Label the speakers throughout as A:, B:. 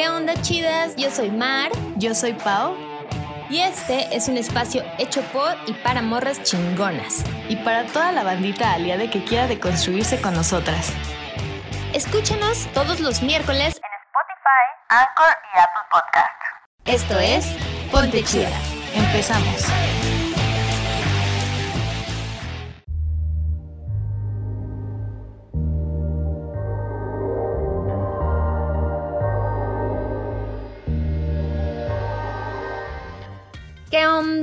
A: ¿Qué onda chidas? Yo soy Mar
B: Yo soy Pau
A: y este es un espacio hecho por y para morras chingonas.
B: y para toda la bandita aliada que quiera deconstruirse con nosotras.
A: Escúchanos todos los miércoles
C: en Spotify, Anchor y Apple Podcast.
A: Esto es Ponte Chida.
B: Empezamos.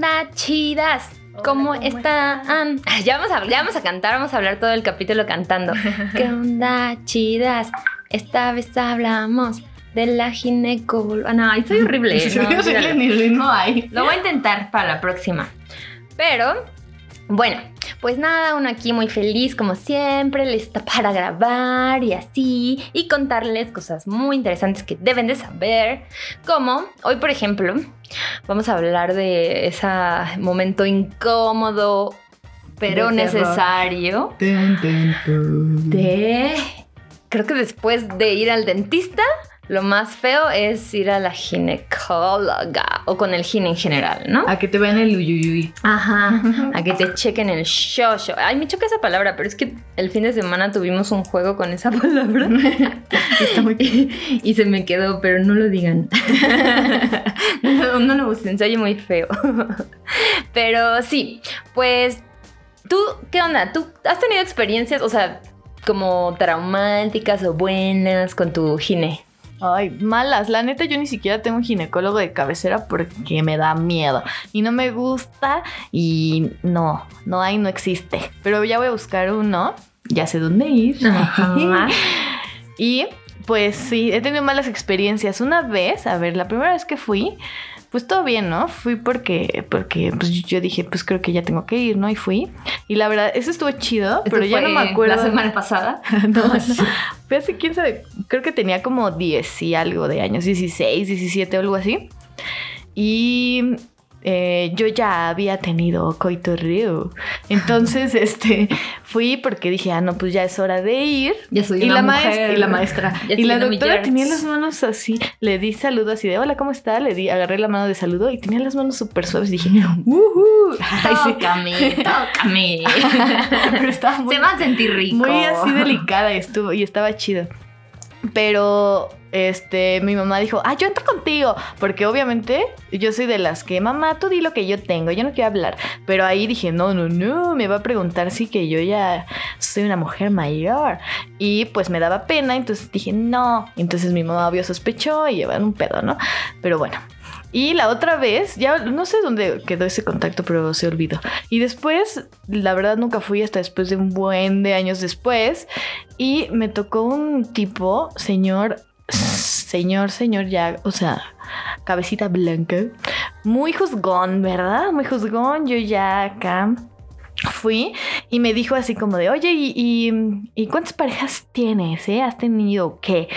A: Onda chidas? ¿Cómo están? Ah, Ya vamos, a, ya vamos a cantar, vamos a hablar todo el capítulo cantando. ¿Qué onda chidas? Esta vez hablamos de la gineco... Ah, no, soy horrible. no, olvídalo.
B: ni ritmo hay.
A: Lo voy a intentar para la próxima. Pero, bueno, pues nada, uno aquí muy feliz como siempre, lista para grabar y así, y contarles cosas muy interesantes que deben de saber. Como hoy, por ejemplo, vamos a hablar de ese momento incómodo, pero
B: De
A: necesario de... Creo que después de ir al dentista, lo más feo es ir a la ginecóloga o con el gine en general, ¿no?
B: A que te vean el uyuyuy.
A: Ajá, a que te chequen el shosho. Ay, me choca esa palabra, pero es que el fin de semana tuvimos un juego con esa palabra.
B: Está muy
A: y, y se me quedó, pero no lo digan. no, no lo usen, se oye muy feo. pero sí, pues, ¿tú qué onda? ¿Tú has tenido experiencias, o sea, como traumáticas o buenas con tu gine?
B: Ay, malas. La neta, yo ni siquiera tengo un ginecólogo de cabecera porque me da miedo. Y no me gusta y no, no hay, no existe. Pero ya voy a buscar uno. Ya sé dónde ir. Y pues sí, he tenido malas experiencias. Una vez, a ver, la primera vez que fui, pues todo bien, ¿no? Fui porque, porque pues yo dije, pues creo que ya tengo que ir, ¿no? Y fui. Y la verdad, eso estuvo chido, pero ya no me acuerdo.
A: La semana pasada.
B: no, no. Fue hace quién sabe, creo que tenía como 10 y algo de años, 16, 17 o algo así. Y eh, yo ya había tenido coitorreo. Entonces, este, fui porque dije, ah, no, pues ya es hora de ir.
A: Ya soy
B: y,
A: una
B: la
A: mujer.
B: y la maestra.
A: Ya
B: y la doctora tenía las manos así. Le di saludo así de, hola, ¿cómo está? Le di, agarré la mano de saludo y tenía las manos súper suaves. Dije, sí.
A: Tócame, tócame.
B: Pero estaba muy
A: Se va a sentir rico.
B: muy así delicada estuvo y estaba chido. Pero este mi mamá dijo, "Ah, yo entro contigo", porque obviamente yo soy de las que, "Mamá, tú di lo que yo tengo, yo no quiero hablar." Pero ahí dije, "No, no, no, me va a preguntar si que yo ya soy una mujer mayor." Y pues me daba pena, entonces dije, "No." Entonces mi mamá obvio sospechó y llevan un pedo, ¿no? Pero bueno, y la otra vez, ya no sé dónde quedó ese contacto, pero se olvidó. Y después, la verdad nunca fui hasta después de un buen de años después. Y me tocó un tipo, señor, señor, señor ya, o sea, cabecita blanca. Muy juzgón, ¿verdad? Muy juzgón. Yo ya acá fui y me dijo así como de, oye, ¿y, y, ¿y cuántas parejas tienes? Eh? ¿Has tenido qué?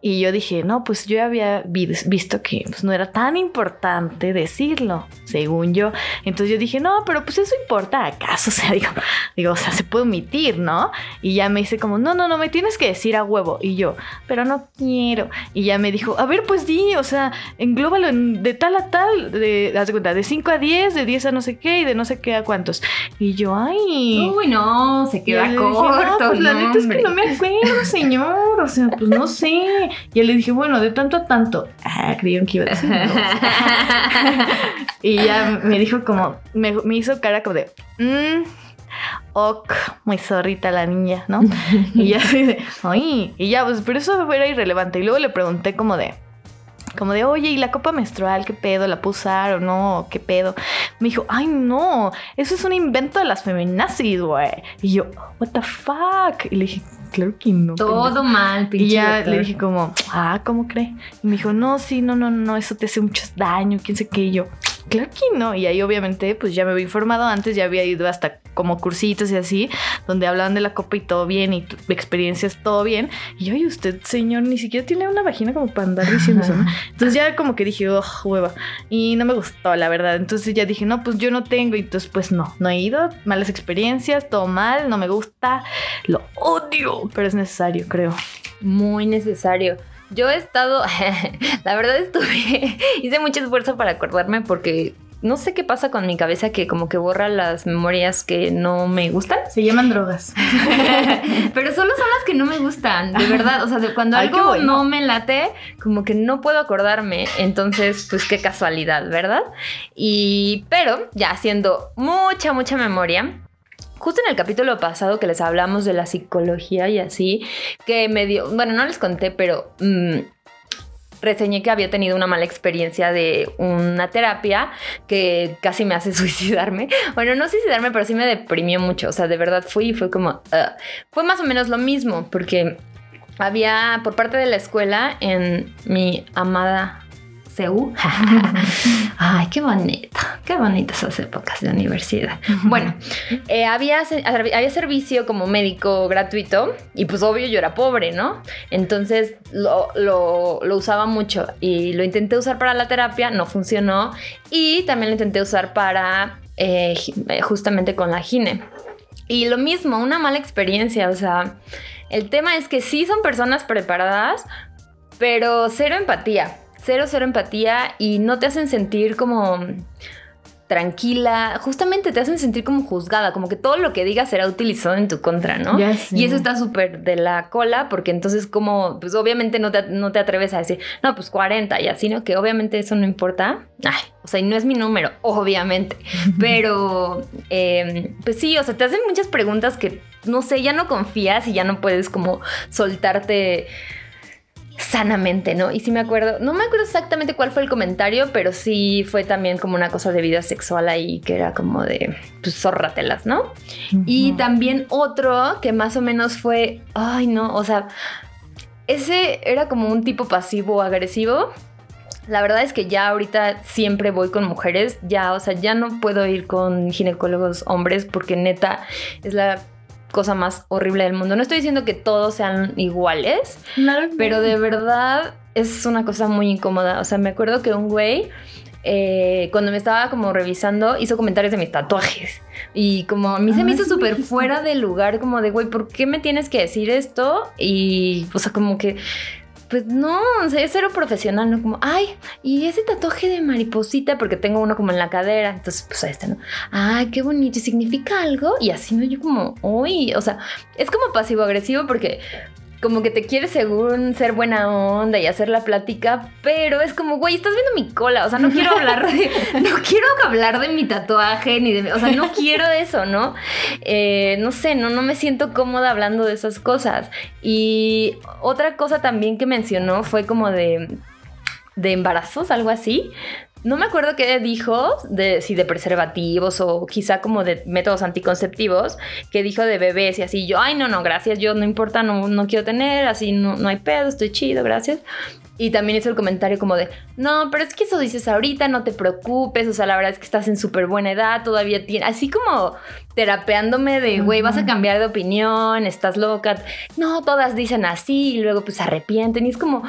B: Y yo dije, no, pues yo había vi- visto que pues, no era tan importante decirlo, según yo. Entonces yo dije, no, pero pues eso importa acaso, o sea, digo, digo, o sea, se puede omitir, ¿no? Y ya me dice como, no, no, no, me tienes que decir a huevo. Y yo, pero no quiero. Y ya me dijo, a ver, pues di, o sea, englóbalo en- de tal a tal, de, de de 5 a 10, de 10 a no sé qué y de no sé qué a cuántos. Y yo, ay.
A: Uy, no, se queda
B: dije,
A: corto.
B: no, pues la neta es que no me acuerdo, señor. O sea, pues no sé. Y le dije, bueno, de tanto a tanto. Ah, creyeron que iba a decir. y ya me dijo como, me, me hizo cara como de, mmm, ok, muy zorrita la niña, ¿no? y ya así de, ay, y ya, pues, pero eso era irrelevante. Y luego le pregunté como de, como de, oye, ¿y la copa menstrual qué pedo? ¿La puedo usar o no? ¿Qué pedo? Me dijo, ay, no, eso es un invento de las feminazis, güey. Y yo, what the fuck? Y le dije, claro que no.
A: Todo
B: pendejo".
A: mal, pinche
B: Y ya
A: doctor.
B: le dije como, ah, ¿cómo cree? Y me dijo, no, sí, no, no, no, eso te hace mucho daño, quién sé qué. Y yo, claro que no. Y ahí obviamente pues ya me había informado antes, ya había ido hasta como cursitos y así, donde hablaban de la copa y todo bien y experiencias todo bien. Y yo, y usted, señor, ni siquiera tiene una vagina como para andar diciendo eso, ¿no? Entonces ya como que dije, oh, hueva. Y no me gustó, la verdad. Entonces ya dije, no, pues yo no tengo. Y entonces pues no, no he ido. Malas experiencias, todo mal, no me gusta. Lo odio, pero es necesario, creo.
A: Muy necesario. Yo he estado, la verdad estuve, hice mucho esfuerzo para acordarme porque no sé qué pasa con mi cabeza que como que borra las memorias que no me gustan.
B: Se llaman drogas.
A: Pero solo son las que no me gustan, de verdad. O sea, de cuando
B: Ay,
A: algo
B: bueno.
A: no me late, como que no puedo acordarme. Entonces, pues qué casualidad, ¿verdad? Y, pero ya haciendo mucha, mucha memoria. Justo en el capítulo pasado que les hablamos de la psicología y así, que me dio, bueno, no les conté, pero mm, reseñé que había tenido una mala experiencia de una terapia que casi me hace suicidarme. Bueno, no suicidarme, pero sí me deprimió mucho. O sea, de verdad fui y fue como... Fue más o menos lo mismo, porque había por parte de la escuela en mi amada CEU. Ay, qué bonito, qué bonitas esas épocas de universidad. Bueno, eh, había, había servicio como médico gratuito y pues obvio yo era pobre, ¿no? Entonces lo, lo- lo usaba mucho y lo intenté usar para la terapia, no funcionó y también lo intenté usar para eh, eh, justamente con la gine. Y lo mismo, una mala experiencia, o sea, el tema es que sí son personas preparadas, pero cero empatía, cero, cero empatía y no te hacen sentir como tranquila, justamente te hacen sentir como juzgada, como que todo lo que digas será utilizado en tu contra, ¿no? Y eso está súper de la cola, porque entonces como, pues obviamente no te, no te atreves a decir, no, pues 40 y así, ¿no? Que obviamente eso no importa. Ay, o sea, y no es mi número, obviamente. Pero, eh, pues sí, o sea, te hacen muchas preguntas que, no sé, ya no confías y ya no puedes como soltarte sanamente, ¿no? Y sí me acuerdo, no me acuerdo exactamente cuál fue el comentario, pero sí fue también como una cosa de vida sexual ahí que era como de, pues zórratelas, ¿no? Y también otro que más o menos fue, ay no, o sea, ese era como un tipo pasivo agresivo. La verdad es que ya ahorita siempre voy con mujeres, ya, o sea, ya no puedo ir con ginecólogos hombres porque neta es la cosa más horrible del mundo. No estoy diciendo que todos sean iguales, pero de verdad es una cosa muy incómoda. O sea, me acuerdo que un güey, eh, cuando me estaba como revisando, hizo comentarios de mis tatuajes. Y como a mí se me hizo súper fuera de lugar, como de, güey, ¿por qué me tienes que decir esto? Y, o sea, como que... Pues no, o sea, es cero profesional, ¿no? Como, ay, y ese tatuaje de mariposita, porque tengo uno como en la cadera, entonces, pues ahí está, ¿no? Ay, qué bonito, ¿y significa algo? Y así, ¿no? Yo como, uy, o sea, es como pasivo-agresivo porque como que te quieres según ser buena onda y hacer la plática, pero es como, güey, estás viendo mi cola, o sea, no quiero hablar de, no quiero hablar de mi tatuaje, ni de, o sea, no quiero eso, ¿no? Eh, no sé, no, no me siento cómoda hablando de esas cosas. Y otra cosa también que mencionó fue como de, de embarazos, algo así. No me acuerdo qué dijo, de, si de preservativos o quizá como de métodos anticonceptivos, que dijo de bebés y así. Yo, ay, no, no, gracias, yo no importa, no, no quiero tener, así no, no hay pedo, estoy chido, gracias. Y también hizo el comentario como de, no, pero es que eso dices ahorita, no te preocupes, o sea, la verdad es que estás en súper buena edad, todavía tiene, así como terapeándome de, güey, vas a cambiar de opinión, estás loca. No, todas dicen así y luego pues se arrepienten y es como,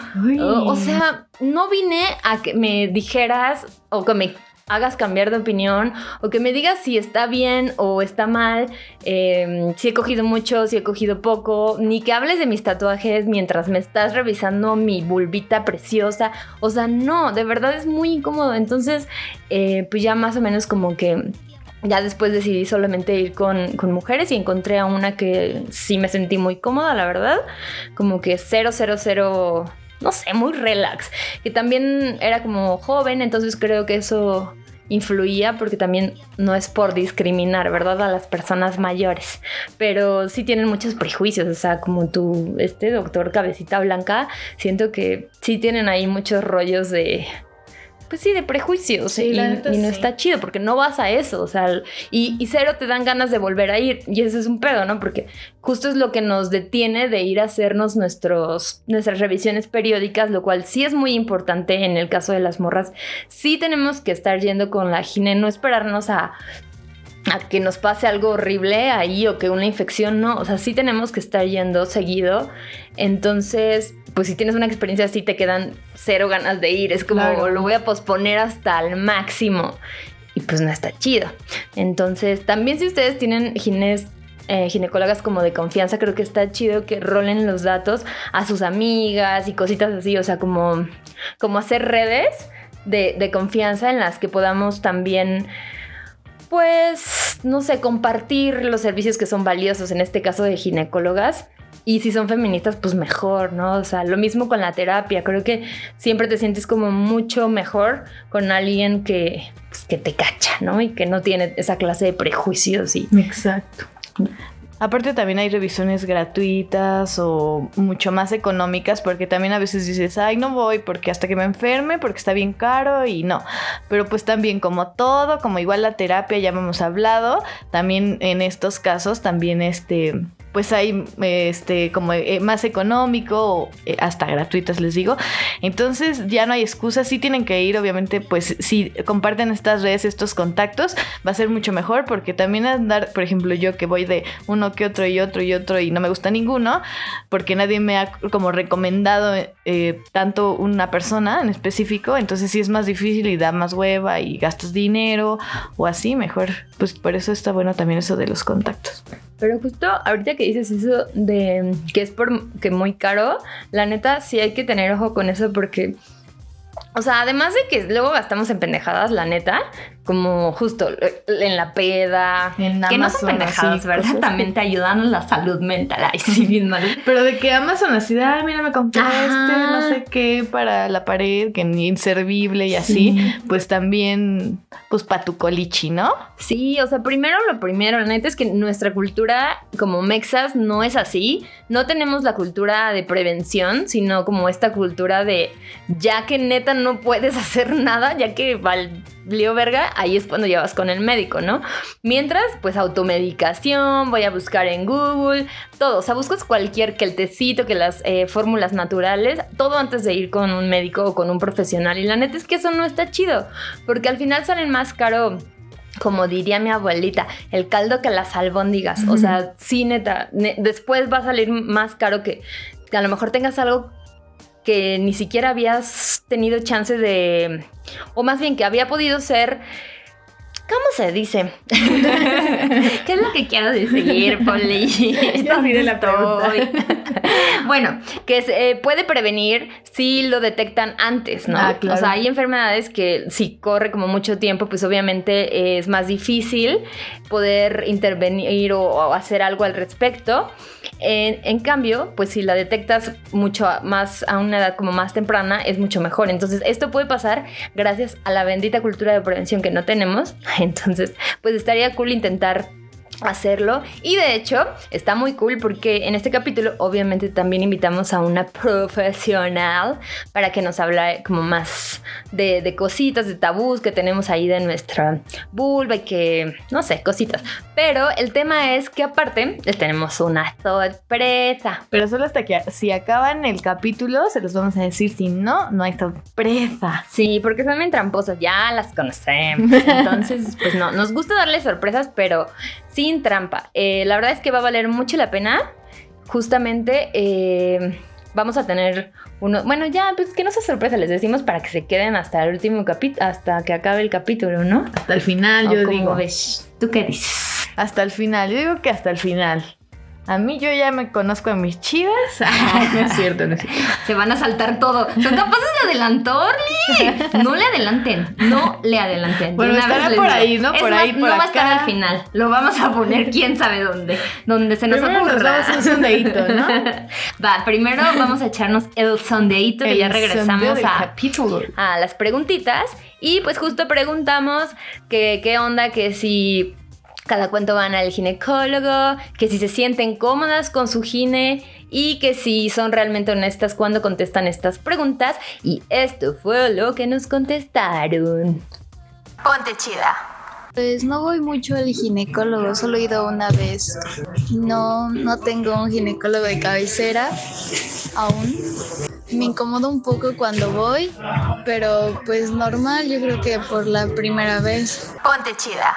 A: o sea, no vine a que me dijeras o que me hagas cambiar de opinión o que me digas si está bien o está mal, eh, si he cogido mucho, si he cogido poco, ni que hables de mis tatuajes mientras me estás revisando mi bulbita preciosa. O sea, no, de verdad es muy incómodo. Entonces, eh, pues ya más o menos como que... Ya después decidí solamente ir con, con mujeres y encontré a una que sí me sentí muy cómoda, la verdad. Como que cero, cero, cero, no sé, muy relax. Que también era como joven, entonces creo que eso influía porque también no es por discriminar, ¿verdad? A las personas mayores, pero sí tienen muchos prejuicios, o sea, como tu, este doctor cabecita blanca, siento que sí tienen ahí muchos rollos de... Pues sí, de prejuicios.
B: Sí,
A: y,
B: la neta
A: y no
B: sí.
A: está chido porque no vas a eso. O sea, y, y cero te dan ganas de volver a ir. Y ese es un pedo, ¿no? Porque justo es lo que nos detiene de ir a hacernos nuestros, nuestras revisiones periódicas, lo cual sí es muy importante en el caso de las morras. Sí tenemos que estar yendo con la gine, no esperarnos a a que nos pase algo horrible ahí o que una infección no, o sea, sí tenemos que estar yendo seguido. Entonces, pues si tienes una experiencia así te quedan cero ganas de ir, es como
B: Claro.
A: lo voy a posponer hasta el máximo y pues no está chido. Entonces, también si ustedes tienen gines eh, ginecólogas como de confianza, creo que está chido que rolen los datos a sus amigas y cositas así, o sea, como, como hacer redes de, de confianza en las que podamos también pues, no sé, compartir los servicios que son valiosos, en este caso de ginecólogas. Y si son feministas, pues mejor, ¿no? O sea, lo mismo con la terapia. Creo que siempre te sientes como mucho mejor con alguien que, pues, que te cacha, ¿no? Y que no tiene esa clase de prejuicios y...
B: Exacto. Aparte también hay revisiones gratuitas o mucho más económicas porque también a veces dices, ay, no voy porque hasta que me enferme porque está bien caro y no. Pero pues también como todo, como igual la terapia ya hemos hablado, también en estos casos también este pues hay este como eh, más económico eh, hasta gratuitas les digo. Entonces ya no hay excusas sí tienen que ir obviamente pues si comparten estas redes estos contactos va a ser mucho mejor porque también andar por ejemplo yo que voy de uno que otro y otro y otro y no me gusta ninguno porque nadie me ha como recomendado eh, tanto una persona en específico entonces sí es más difícil y da más hueva y gastas dinero o así mejor. Pues por eso está bueno también eso de los contactos
A: Pero justo ahorita que dices eso de que es por que muy caro, la neta sí hay que tener ojo con eso porque, o sea, además de que luego gastamos en pendejadas, la neta, como justo en la peda,
B: En
A: que no son pendejadas, ¿verdad? También te ayudan a la salud mental. Ay, sí, bien mal.
B: Pero de que Amazon así ay, mira, me compré este, no sé qué, para la pared, que ni inservible y así, pues también, pues para tu colichi, ¿no?
A: Sí, o sea, primero lo primero, la neta es que nuestra cultura como mexas no es así. No tenemos la cultura de prevención, sino como esta cultura de ya que neta no puedes hacer nada, ya que valió verga, ahí es cuando ya vas con el médico, ¿no? Mientras, pues automedicación, voy a buscar en Google, todo. O sea, buscas cualquier, que el tecito, que las eh, fórmulas naturales, todo antes de ir con un médico o con un profesional. Y la neta es que eso no está chido, porque al final salen más caro como diría mi abuelita, el caldo que las albóndigas. O sea, sí, neta, ne- después va a salir más caro que, que a lo mejor tengas algo que ni siquiera habías tenido chance de, o más bien que había podido ser, ¿cómo se dice? ¿Qué es lo que quiero decir, Poli?
B: La
A: bueno, que se, eh, puede prevenir si lo detectan antes, ¿no?
B: Ah, claro.
A: O sea, hay enfermedades que si corre como mucho tiempo, pues obviamente es más difícil poder intervenir o, o hacer algo al respecto. En, en cambio, pues si la detectas mucho más a una edad como más temprana, es mucho mejor. Entonces, esto puede pasar gracias a la bendita cultura de prevención que no tenemos. Entonces, pues estaría cool intentar hacerlo y de hecho está muy cool porque en este capítulo obviamente también invitamos a una profesional para que nos habla como más de, de cositas, de tabús que tenemos ahí de nuestra vulva y que no sé, cositas. Pero el tema es que aparte les tenemos una sorpresa.
B: Pero solo hasta que si acaban el capítulo, se los vamos a decir, si no, no hay sorpresa.
A: Sí, porque son bien tramposas, ya las conocemos. Entonces, pues no, nos gusta darles sorpresas, pero sin trampa. Eh, la verdad es que va a valer mucho la pena. Justamente eh, vamos a tener uno. Bueno, ya, pues que no sea sorpresa, les decimos para que se queden hasta el último capítulo, hasta que acabe el capítulo, ¿no?
B: Hasta el final,
A: ¿O
B: yo digo.
A: ves? ¿Tú qué dices?
B: Hasta el final, yo digo que hasta el final. A mí yo ya me conozco a mis chivas. Ay, no es cierto, no es cierto.
A: Se van a saltar todo. ¿Son capaces de adelantarle? No le adelanten. No le adelanten. De
B: Bueno,
A: una
B: estará por ahí, ¿no?
A: Es
B: Por
A: más,
B: ahí, por
A: no va a estar
B: acá.
A: al final. Lo vamos a poner quién sabe dónde. Donde se nos
B: Primero nos
A: ocurra.
B: damos un sondeíto, ¿no?
A: Va, primero vamos a echarnos el sondeíto que ya regresamos a,
B: capítulo.
A: a las preguntitas. Y pues justo preguntamos que qué onda, que si cada cuánto van al ginecólogo, que si se sienten cómodas con su gine y que si son realmente honestas cuando contestan estas preguntas. Y esto fue lo que nos contestaron.
C: Ponte chida.
D: Pues no voy mucho al ginecólogo, solo he ido una vez. No, no tengo un ginecólogo de cabecera aún. Me incomoda un poco cuando voy, pero pues normal, yo creo que por la primera vez.
C: Ponte chida.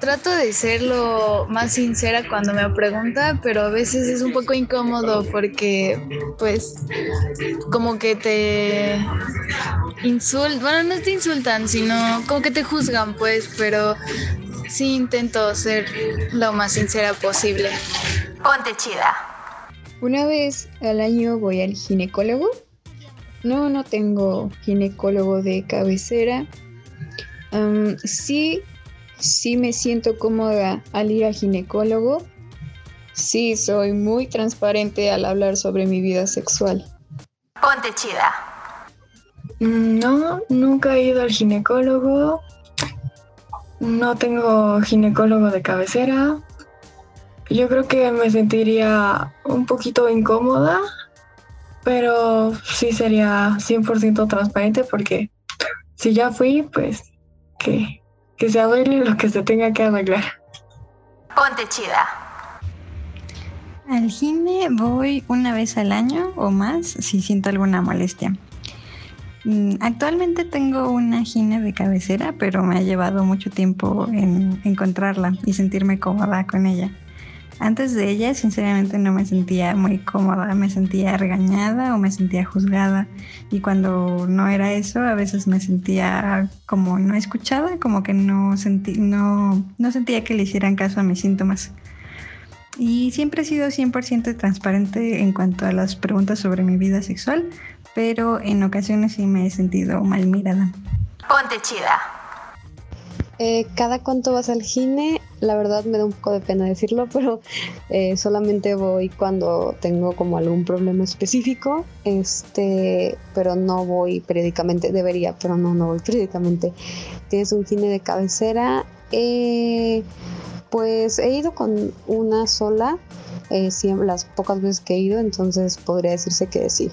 D: Trato de ser lo más sincera cuando me pregunta, pero a veces es un poco incómodo porque pues como que te insultan, bueno, no te insultan, sino como que te juzgan pues, pero sí intento ser lo más sincera posible.
C: Ponte chida.
E: Una vez al año voy al ginecólogo. No, no tengo ginecólogo de cabecera. Sí, sí me siento cómoda al ir al ginecólogo. Sí, soy muy transparente al hablar sobre mi vida sexual.
C: Ponte chida.
F: Mm, No, nunca he ido al ginecólogo. No tengo ginecólogo de cabecera. Yo creo que me sentiría un poquito incómoda, pero sí sería 100% transparente porque si ya fui, pues que, que se arregle lo que se tenga que arreglar.
C: Ponte chida.
G: Al gine voy una vez al año o más si siento alguna molestia. Mm, Actualmente tengo una gine de cabecera, pero me ha llevado mucho tiempo en encontrarla y sentirme cómoda con ella. Antes de ella, sinceramente, no me sentía muy cómoda, me sentía regañada o me sentía juzgada. Y cuando no era eso, a veces me sentía como no escuchada, como que no, sentí, no, no sentía que le hicieran caso a mis síntomas. Y siempre he sido 100% transparente en cuanto a las preguntas sobre mi vida sexual, pero en ocasiones sí me he sentido mal mirada.
C: Ponte chida.
E: Eh, cada cuánto vas al gine, la verdad me da un poco de pena decirlo, pero eh, solamente voy cuando tengo como algún problema específico, este, pero no voy periódicamente, debería, pero no, no voy periódicamente. Tienes un gine de cabecera, eh, pues he ido con una sola, eh, siempre, las pocas veces que he ido, entonces podría decirse que sí.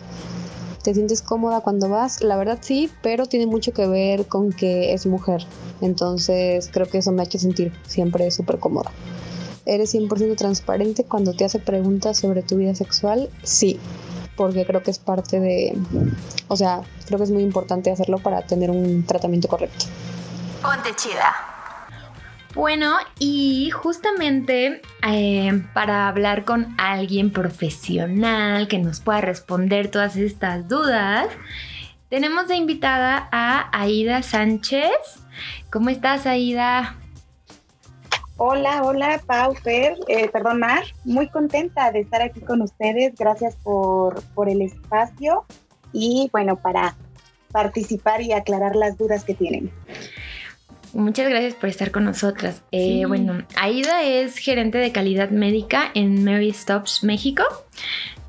E: ¿Te sientes cómoda cuando vas? La verdad sí, pero tiene mucho que ver con que es mujer. Entonces creo que eso me ha hecho sentir siempre súper cómoda. ¿Eres 100% transparente cuando te hace preguntas sobre tu vida sexual? Sí, porque creo que es parte de... O sea, creo que es muy importante hacerlo para tener un tratamiento correcto.
C: Ponte chida.
A: Bueno, y justamente eh, para hablar con alguien profesional que nos pueda responder todas estas dudas, tenemos de invitada a Aida Sánchez. ¿Cómo estás, Aida?
H: Hola, hola, Pau, Fer, eh, perdón, Mar, muy contenta de estar aquí con ustedes, gracias por, por el espacio y bueno, para participar y aclarar las dudas que tienen.
A: Muchas gracias por estar con nosotras. Eh,
B: Sí.
A: bueno, Aida es gerente de calidad médica en Mary Stops México.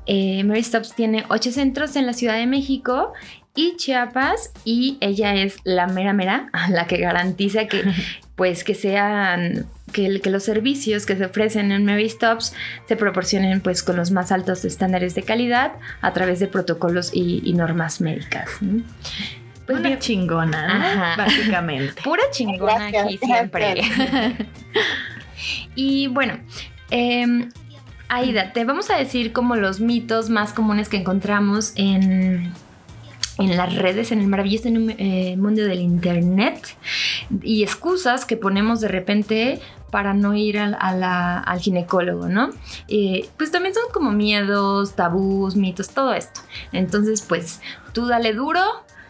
A: Eh, Mary Stops tiene ocho centros en la Ciudad de México y Chiapas y ella es la mera mera, la que garantiza que pues que sean que, que los servicios que se ofrecen en Mary Stops se proporcionen pues con los más altos estándares de calidad a través de protocolos y, y normas médicas. ¿no? Pues
B: Una
A: bien,
B: chingona, ¿no?
A: Ajá.
B: Básicamente.
A: pura chingona
H: Gracias,
A: aquí siempre. y bueno, em, Aida, te vamos a decir como los mitos más comunes que encontramos en, en las redes, en el maravilloso eh, mundo del internet y excusas que ponemos de repente para no ir al, a la- al ginecólogo, ¿no? Eh, pues también son como miedos, tabús, mitos, todo esto. Entonces, pues tú dale duro.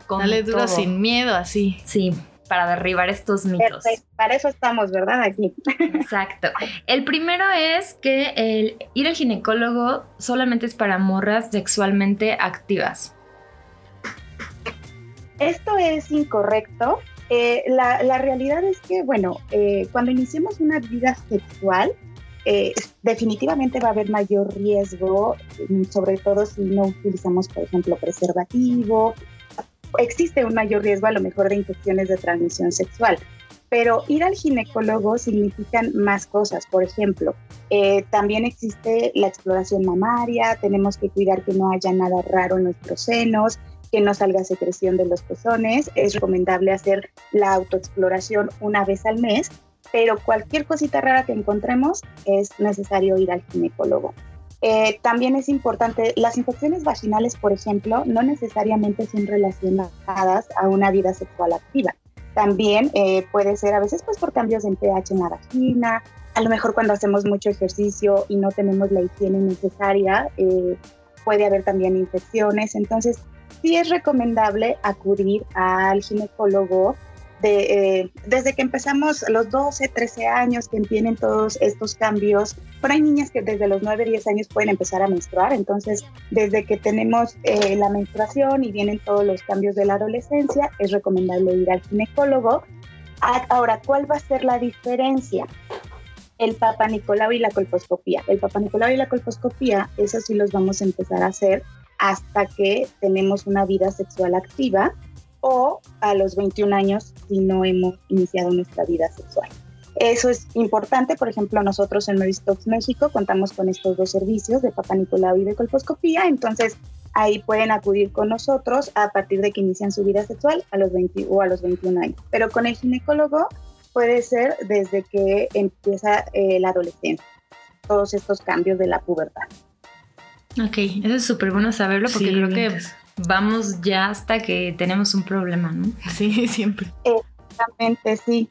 A: Con
B: Dale duro
A: todo.
B: sin miedo, así.
A: Sí, para derribar estos mitos.
H: Perfecto, para eso estamos, ¿verdad? Aquí.
A: Exacto. El primero es que el ir al ginecólogo solamente es para morras sexualmente activas.
H: Esto es incorrecto. Eh, la, la realidad es que, bueno, eh, cuando iniciemos una vida sexual, eh, definitivamente va a haber mayor riesgo, mm, sobre todo si no utilizamos, por ejemplo, preservativo. Existe un mayor riesgo a lo mejor de infecciones de transmisión sexual. Pero ir al ginecólogo significan más cosas. Por ejemplo, eh, también existe la exploración mamaria, tenemos que cuidar que no haya nada raro en nuestros senos, que no salga secreción de los pezones. Es recomendable hacer la autoexploración una vez al mes, pero cualquier cosita rara que encontremos es necesario ir al ginecólogo. Eh, también es importante, las infecciones vaginales, por ejemplo, no necesariamente son relacionadas a una vida sexual activa. También eh, puede ser a veces pues por cambios en pH en la vagina, a lo mejor cuando hacemos mucho ejercicio y no tenemos la higiene necesaria, eh, puede haber también infecciones. Entonces, sí es recomendable acudir al ginecólogo de, eh, desde que empezamos los 12, 13 años que tienen todos estos cambios, pero hay niñas que desde los 9, 10 años pueden empezar a menstruar, entonces desde que tenemos eh, la menstruación y vienen todos los cambios de la adolescencia, es recomendable ir al ginecólogo. Ahora, ¿cuál va a ser la diferencia? El Papa Nicolau y la colposcopía. El Papa Nicolau y la colposcopía, eso sí los vamos a empezar a hacer hasta que tenemos una vida sexual activa o a los 21 años si no hemos iniciado nuestra vida sexual. Eso es importante, por ejemplo, nosotros en Mary Stokes México contamos con estos dos servicios de Papa Nicolau y de colposcopía, entonces ahí pueden acudir con nosotros a partir de que inician su vida sexual a los 20 o a los 21 años. Pero con el ginecólogo puede ser desde que empieza eh, la adolescencia, todos estos cambios de la pubertad.
A: Ok, eso es súper bueno saberlo porque creo que vamos ya hasta que tenemos un problema, ¿no?
B: Sí, siempre.
H: Exactamente, sí.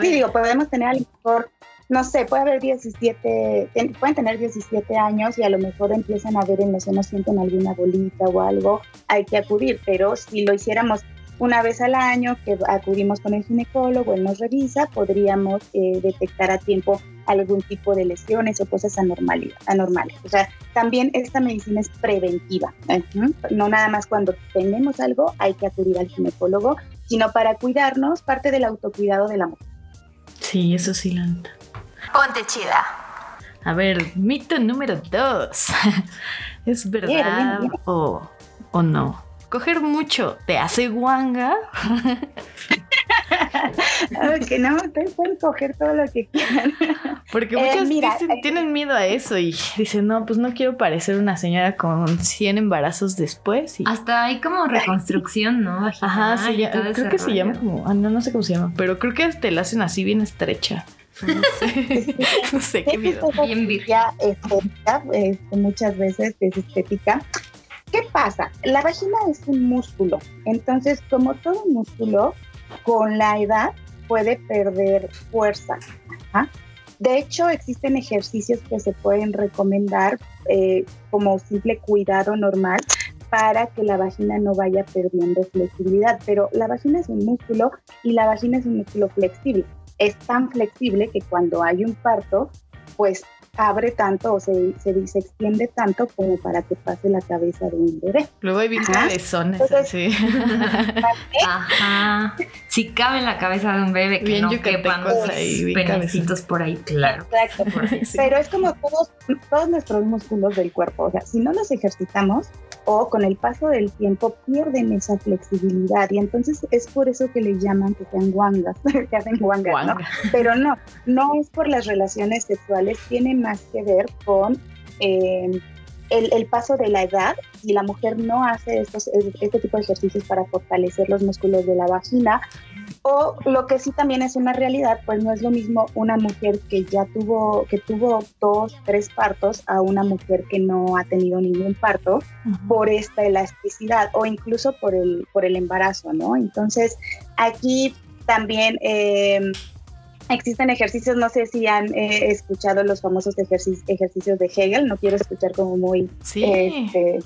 H: Sí, digo, podemos tener a lo mejor, no sé, puede haber 17, pueden tener 17 años y a lo mejor empiezan a ver en los senos sienten alguna bolita o algo, hay que acudir, pero si lo hiciéramos una vez al año que acudimos con el ginecólogo, él nos revisa, podríamos eh, detectar a tiempo algún tipo de lesiones o cosas anormales. anormales. O sea, también esta medicina es preventiva. No nada más cuando tenemos algo hay que acudir al ginecólogo, sino para cuidarnos, parte del autocuidado de la mujer.
B: Sí, eso sí, la
C: Ponte chida.
B: A ver, mito número dos. ¿Es verdad O, o no? coger mucho te hace guanga.
H: que no, ustedes pueden coger todo lo que quieran.
B: Porque muchos eh, dicen, tienen miedo a eso y dicen, no, pues no quiero parecer una señora con 100 embarazos después.
A: Hasta hay como reconstrucción, ¿no?
B: Ajá, sí, creo que se llama como, ah, no, no sé cómo se llama, pero creo que te la hacen así bien estrecha. No sé, no sé qué miedo.
H: Bien estética, este, muchas veces es estética ¿Qué pasa? La vagina es un músculo, entonces como todo músculo, con la edad puede perder fuerza. De hecho, existen ejercicios que se pueden recomendar eh, como simple cuidado normal para que la vagina no vaya perdiendo flexibilidad. Pero la vagina es un músculo y la vagina es un músculo flexible. Es tan flexible que cuando hay un parto, pues abre tanto o se, se, se, extiende tanto como para que pase la cabeza de un bebé.
B: Luego hay bien cabezones así.
A: Ajá. Si cabe en la cabeza de un bebé, que bien no quepan los por ahí, claro.
H: Exacto. Pero es como todos, todos nuestros músculos del cuerpo. O sea, si no los ejercitamos, o con el paso del tiempo pierden esa flexibilidad y entonces es por eso que le llaman que sean guangas, que hacen guangas, ¿no? Pero no, no es por las relaciones sexuales, tiene más que ver con eh, el, paso de la edad y la mujer no hace estos, este tipo de ejercicios para fortalecer los músculos de la vagina, o lo que sí también es una realidad, pues no es lo mismo una mujer que ya tuvo, que tuvo dos, tres partos a una mujer que no ha tenido ningún parto por esta elasticidad o incluso por el, por el embarazo, ¿no? Entonces, aquí también eh, existen ejercicios, no sé si han eh, escuchado los famosos ejercicios de Hegel, no quiero escuchar como muy...
B: Sí.
H: Este,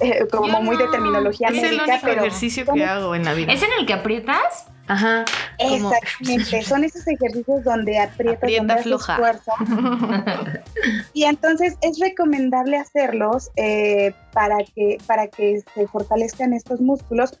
H: eh, como muy de terminología
B: es el ejercicio que hago en la vida.
A: ¿Es en el que aprietas?
B: Ajá.
H: Exactamente, son esos ejercicios donde aprietas, Aprieta, donde fuerza. y entonces es recomendable hacerlos eh, para, que, para que se fortalezcan estos músculos,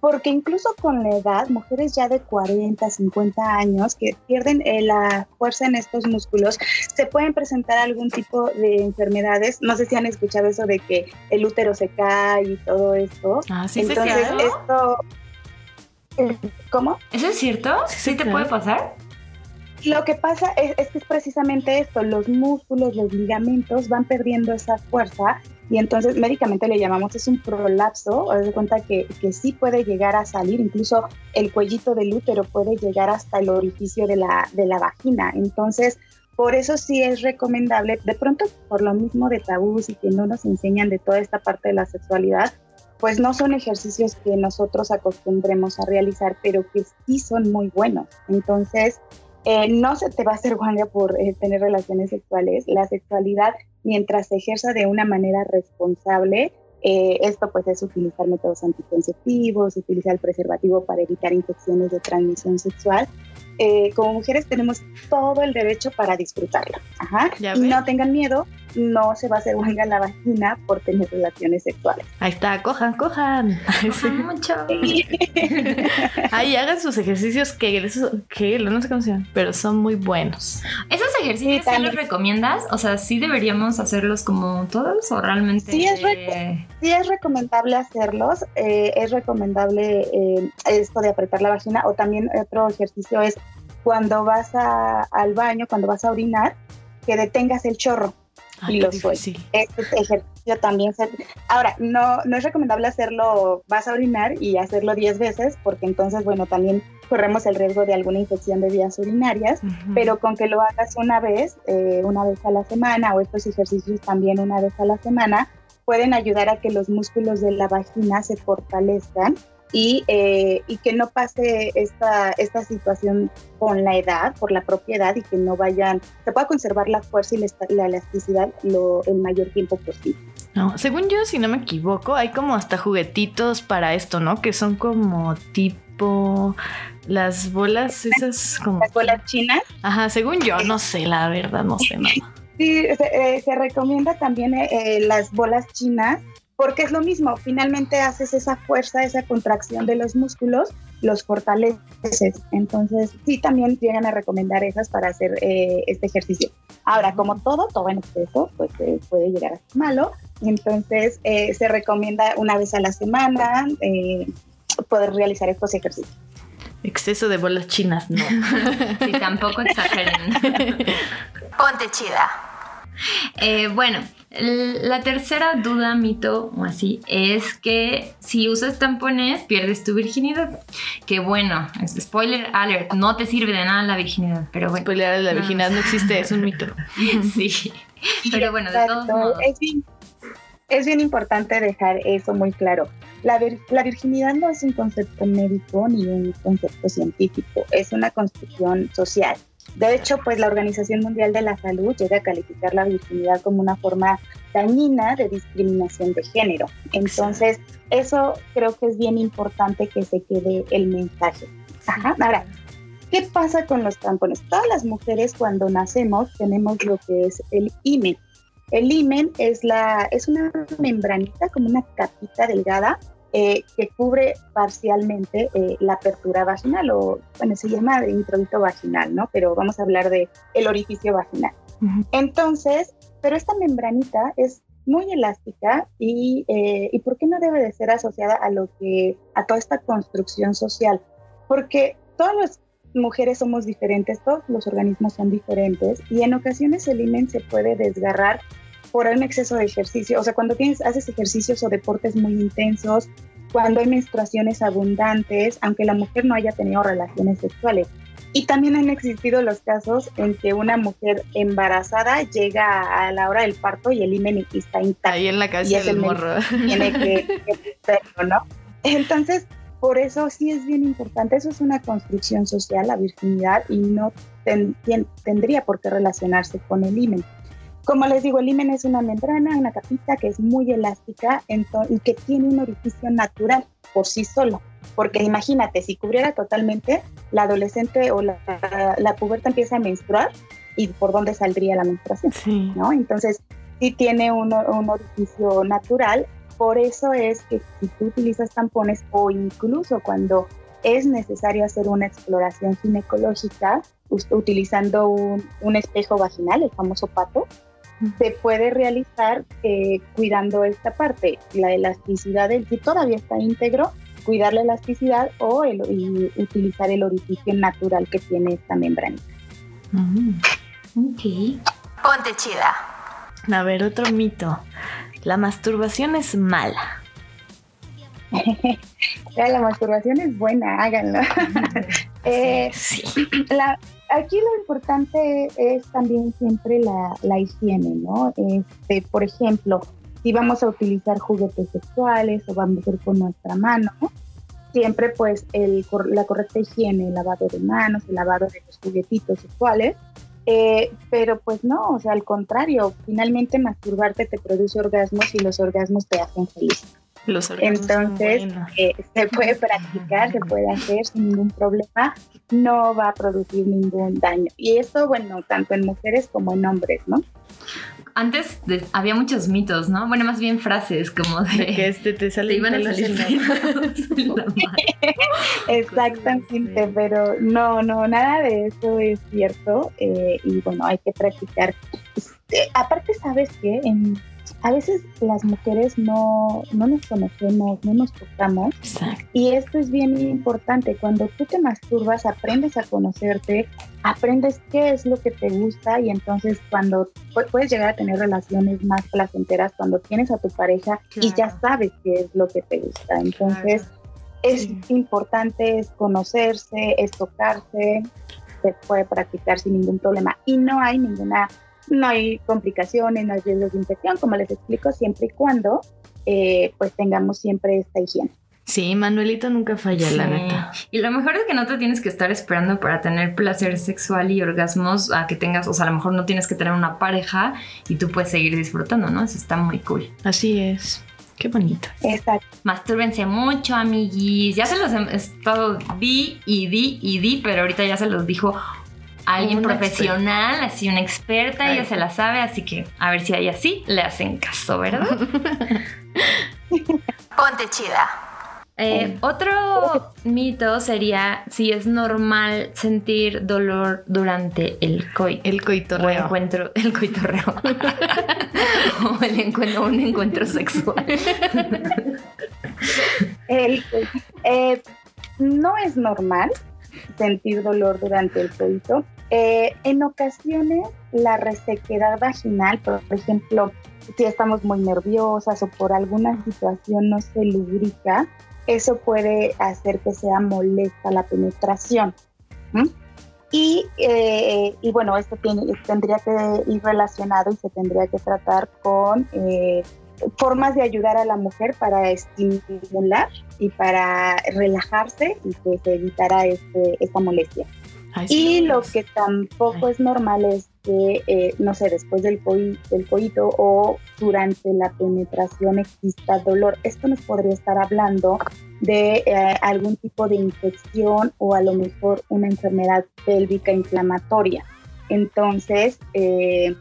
H: porque incluso con la edad, mujeres ya de 40, 50 años que pierden eh, la fuerza en estos músculos, se pueden presentar algún tipo de enfermedades. No sé si han escuchado eso de que el útero se cae y todo esto.
B: Ah, sí,
H: Entonces, esto ¿Cómo?
A: ¿Eso es cierto? ¿Sí, te puede pasar?
H: Lo que pasa es, que es precisamente esto, los músculos, los ligamentos van perdiendo esa fuerza y entonces médicamente le llamamos es un prolapso, haz de cuenta que, que, sí puede llegar a salir, incluso el cuellito del útero puede llegar hasta el orificio de la, de la vagina, entonces por eso sí es recomendable, de pronto por lo mismo de tabús y que no nos enseñan de toda esta parte de la sexualidad, pues no son ejercicios que nosotros acostumbremos a realizar, pero que sí son muy buenos. Entonces, eh, no se te va a hacer guanga por eh, tener relaciones sexuales. La sexualidad, mientras se ejerza de una manera responsable, Eh, esto pues es utilizar métodos anticonceptivos, utilizar el preservativo para evitar infecciones de transmisión sexual como mujeres tenemos todo el derecho para disfrutarla. Ajá. Y no tengan miedo, no se va a hacer huelga la vagina por tener relaciones sexuales.
B: Ahí está, cojan, cojan.
A: Cojan mucho.
B: Ahí hagan sus ejercicios que, que no sé cómo se llaman, pero son muy buenos.
A: ¿Esos ejercicios sí, los recomiendas? O sea, ¿sí deberíamos hacerlos como todos o realmente...?
H: Sí es, sí es recomendable hacerlos. Eh, es recomendable eh, esto de apretar la vagina o también otro ejercicio es cuando vas al baño, cuando vas a orinar, que detengas el chorro y lo sueltes. Este ejercicio también se... Ahora, no, no es recomendable hacerlo, vas a orinar y hacerlo 10 veces, porque entonces, bueno, también corremos el riesgo de alguna infección de vías urinarias, pero con que lo hagas una vez, eh, una vez a la semana, o estos ejercicios también una vez a la semana, pueden ayudar a que los músculos de la vagina se fortalezcan y, eh, y que no pase esta, esta situación con la edad, por la propiedad y que no vayan, se pueda conservar la fuerza y la, elasticidad lo, el mayor tiempo posible.
B: No, según yo, si no me equivoco, hay como hasta juguetitos para esto, ¿no? Que son como tipo las bolas esas como...
H: Las bolas chinas.
B: Ajá, según yo, no sé, la verdad, no sé nada.
H: Sí, se, eh, recomienda también eh, las bolas chinas porque es lo mismo, finalmente haces esa fuerza, esa contracción de los músculos, los fortaleces. Entonces, sí, también llegan a recomendar esas para hacer eh, este ejercicio. Ahora, como todo, todo en exceso, pues eh, puede llegar a ser malo. Entonces, eh, se recomienda una vez a la semana poder realizar estos ejercicios.
B: Exceso de bolas chinas, no.
A: sí, tampoco exageren.
C: Ponte chida.
A: bueno, la tercera duda, mito o así, es que si usas tampones pierdes tu virginidad. Que bueno, spoiler alert, no te sirve de nada la virginidad, pero bueno.
B: Spoiler alert, la virginidad no existe, es un mito.
A: sí, pero bueno, de todos modos.
H: Es bien, importante dejar eso muy claro. La, la virginidad no es un concepto médico ni un concepto científico, es una construcción social de hecho, pues la Organización Mundial de la Salud llega a calificar la virginidad como una forma dañina de discriminación de género. Entonces, eso creo que es bien importante que se quede el mensaje. Ajá. Ahora, ¿qué pasa con los tampones? Todas las mujeres cuando nacemos tenemos lo que es el imen. El imen es, la, es una membranita, como una capita delgada, eh, que cubre parcialmente eh, la apertura vaginal o, bueno, se llama de introito vaginal, ¿no? Pero vamos a hablar de el orificio vaginal. Entonces, pero esta membranita es muy elástica y, eh, y ¿por qué no debe de ser asociada a lo que, a toda esta construcción social? Porque todas las mujeres somos diferentes, todos los organismos son diferentes y en ocasiones el imen se puede desgarrar por un exceso de ejercicio, o sea, cuando tienes, haces ejercicios o deportes muy intensos, cuando hay menstruaciones abundantes, aunque la mujer no haya tenido relaciones sexuales. Y también han existido los casos en que una mujer embarazada llega a la hora del parto y el himen está intacto.
B: Ahí en la casa del morro.
H: Tiene que, que ¿no? Entonces, por eso sí es bien importante, eso es una construcción social, la virginidad, y no tendría por qué relacionarse con el himen. Como les digo, el himen es una membrana, una capita que es muy elástica y que tiene un orificio natural por sí solo. Porque imagínate, si cubriera totalmente, la adolescente o la, la, puberta empieza a menstruar y por dónde saldría la menstruación, ¿no? Entonces, sí tiene un, un orificio natural. Por eso es que si tú utilizas tampones o incluso cuando es necesario hacer una exploración ginecológica utilizando un, un espejo vaginal, el famoso pato, se puede realizar eh, cuidando esta parte, la elasticidad del si todavía está íntegro, cuidar la elasticidad o y utilizar el orificio natural que tiene esta membranita.
A: Mm, ok.
C: Ponte chida.
B: A ver, otro mito. La masturbación es mala.
H: la masturbación es buena, háganlo. eh, sí. La, aquí lo importante es también siempre la, higiene, ¿no? Este, por ejemplo, si vamos a utilizar juguetes sexuales o vamos a ir con nuestra mano, siempre pues el, la correcta higiene, el lavado de manos, el lavado de los juguetitos sexuales, Eh, pero pues no, o sea, al contrario, finalmente masturbarte te produce orgasmos y los orgasmos te hacen feliz.
B: Los
H: Entonces, eh, se puede practicar, se puede hacer sin ningún problema, no va a producir ningún daño. Y esto, bueno, tanto en mujeres como en hombres, ¿no?
A: Antes de- había muchos mitos, ¿no? Bueno, más bien frases como de...
B: De que este te sale
A: te iban a salir.
H: Exactamente,
B: así.
H: pero no, no, nada de eso es cierto eh, y bueno, hay que practicar. Eh, aparte, ¿sabes qué? En- a veces las mujeres no, no nos conocemos, no nos tocamos
B: Exacto.
H: y esto es bien importante. Cuando tú te masturbas, aprendes a conocerte, aprendes qué es lo que te gusta y entonces cuando pu- puedes llegar a tener relaciones más placenteras cuando tienes a tu pareja y ya sabes qué es lo que te gusta. Entonces es
B: Sí.
H: importante, es conocerse, es tocarse, se puede practicar sin ningún problema y no hay ninguna, no hay complicaciones, no hay riesgos de infección, como les explico, siempre y cuando eh, pues tengamos siempre esta higiene.
B: Sí, Manuelito nunca falla, la neta.
A: Y lo mejor es que no te tienes que estar esperando para tener placer sexual y orgasmos a que tengas, o sea, a lo mejor no tienes que tener una pareja y tú puedes seguir disfrutando, ¿no? Eso está muy cool.
B: Así es. Qué bonito.
H: Exacto.
A: Mastúrbense mucho, amiguis. Ya se los he estado di y di y di, pero ahorita ya se los dijo alguien
B: Una
A: profesional, así una experta,
B: Ay.
A: ella se la sabe, así que a ver si hay así le hacen caso, ¿verdad?
C: Ponte chida.
A: Eh, otro mito sería si es normal sentir dolor durante el coito.
B: El
A: o
B: coitorreo.
A: encuentro, el coitorreo. o el encuentro, un encuentro sexual.
H: El- eh, no es normal sentir dolor durante el coito. Eh, en ocasiones, la resequedad vaginal, por ejemplo, si estamos muy nerviosas o por alguna situación no se lubrica, eso puede hacer que sea molesta la penetración. Y, eh, y bueno, esto tiene- tendría que ir relacionado y se tendría que tratar con eh, formas de ayudar a la mujer para estimular y para relajarse y que se evitara este, esta molestia.
B: Ay, sí,
H: Y lo que tampoco
B: Ay.
H: es normal es que, eh, no sé, después del, coi- del coito o durante la penetración exista dolor. Esto nos podría estar hablando de eh, algún tipo de infección o a lo mejor una enfermedad pélvica inflamatoria. Entonces, eh,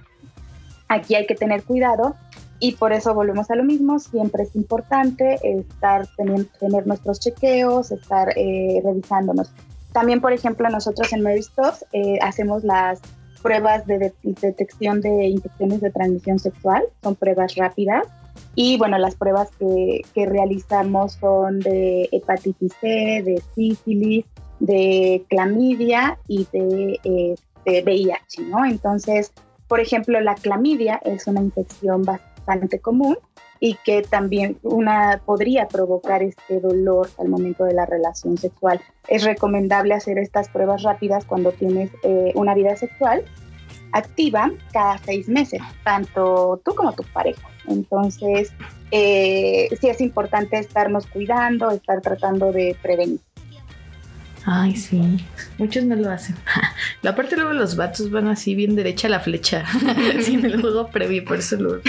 H: aquí hay que tener cuidado y por eso volvemos a lo mismo, siempre es importante estar teniendo, tener nuestros chequeos, estar eh, revisándonos. También, por ejemplo, nosotros en Mary Stops eh, hacemos las pruebas de, de- detección de infecciones de transmisión sexual, son pruebas rápidas. Y bueno, las pruebas que, que realizamos son de hepatitis C, de sífilis, de clamidia y de, eh, de VIH, ¿no? Entonces, por ejemplo, la clamidia es una infección bastante común y que también una podría provocar este dolor al momento de la relación sexual. Es recomendable hacer estas pruebas rápidas cuando tienes eh, una vida sexual activa cada seis meses, tanto tú como tu pareja. Entonces, eh, sí es importante estarnos cuidando, estar tratando de prevenir.
B: Ay, sí. Muchos no lo hacen. La parte luego los vatos van así bien derecha a la flecha. Sin el juego previo, por eso lo.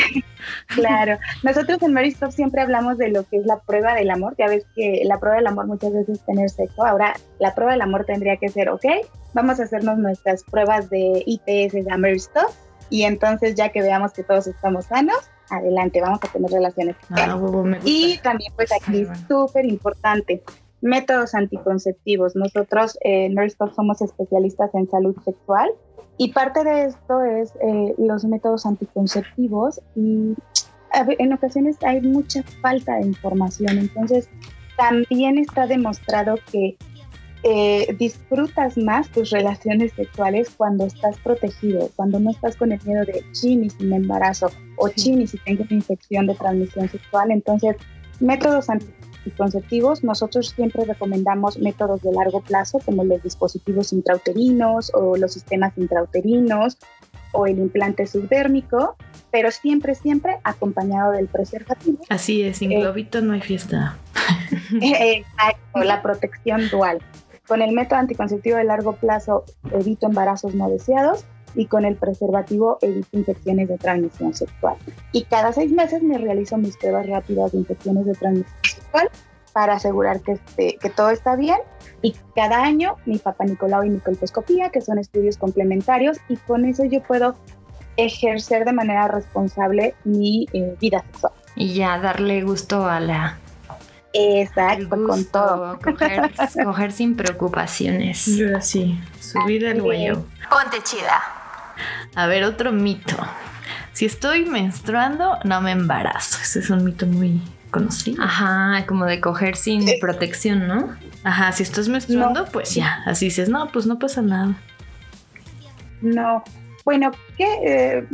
H: Claro, nosotros en Mary Stop siempre hablamos de lo que es la prueba del amor. Ya ves que la prueba del amor muchas veces es tener sexo. Ahora, la prueba del amor tendría que ser, ok, vamos a hacernos nuestras pruebas de ITS de Mary Stop y entonces ya que veamos que todos estamos sanos, adelante, vamos a tener relaciones
B: Ah.
H: Y también, pues aquí
B: bueno.
H: súper importante, métodos anticonceptivos. Nosotros eh, en Nurse Talk somos especialistas en salud sexual y parte de esto es eh, los métodos anticonceptivos y en ocasiones hay mucha falta de información. Entonces, también está demostrado que eh, disfrutas más tus relaciones sexuales cuando estás protegido, cuando no estás con el miedo de chin y si me embarazo o
B: Sí.
H: chin y si tengo una infección de transmisión sexual. Entonces, métodos anticonceptivos, nosotros siempre recomendamos métodos de largo plazo como los dispositivos intrauterinos o los sistemas intrauterinos o el implante subdérmico, pero siempre, siempre acompañado del preservativo.
B: Así es, sin
H: Eh.
B: globito no hay fiesta.
H: Exacto, la protección dual. Con el método anticonceptivo de largo plazo evito embarazos no deseados y con el preservativo evito infecciones de transmisión sexual. Y cada seis meses me realizo mis pruebas rápidas de infecciones de transmisión sexual para asegurar que, este, que todo está bien. Y cada año mi papá Nicolau y mi colposcopía, que son estudios complementarios, y con eso yo puedo ejercer de manera responsable mi eh, vida sexual.
A: Y ya darle gusto a la...
H: Exacto,
A: el
H: con
A: gusto,
H: todo.
A: Coger, coger sin preocupaciones.
B: Yo así, subir el huello.
C: Ponte chida.
B: A ver, otro mito. Si estoy menstruando, no me embarazo. Ese es un mito muy conocido.
A: Ajá, como de coger sin protección, ¿no?
B: Ajá, si estás menstruando, pues ya. Así dices, no, pues no pasa nada.
H: No. Bueno, ¿qué? Eh,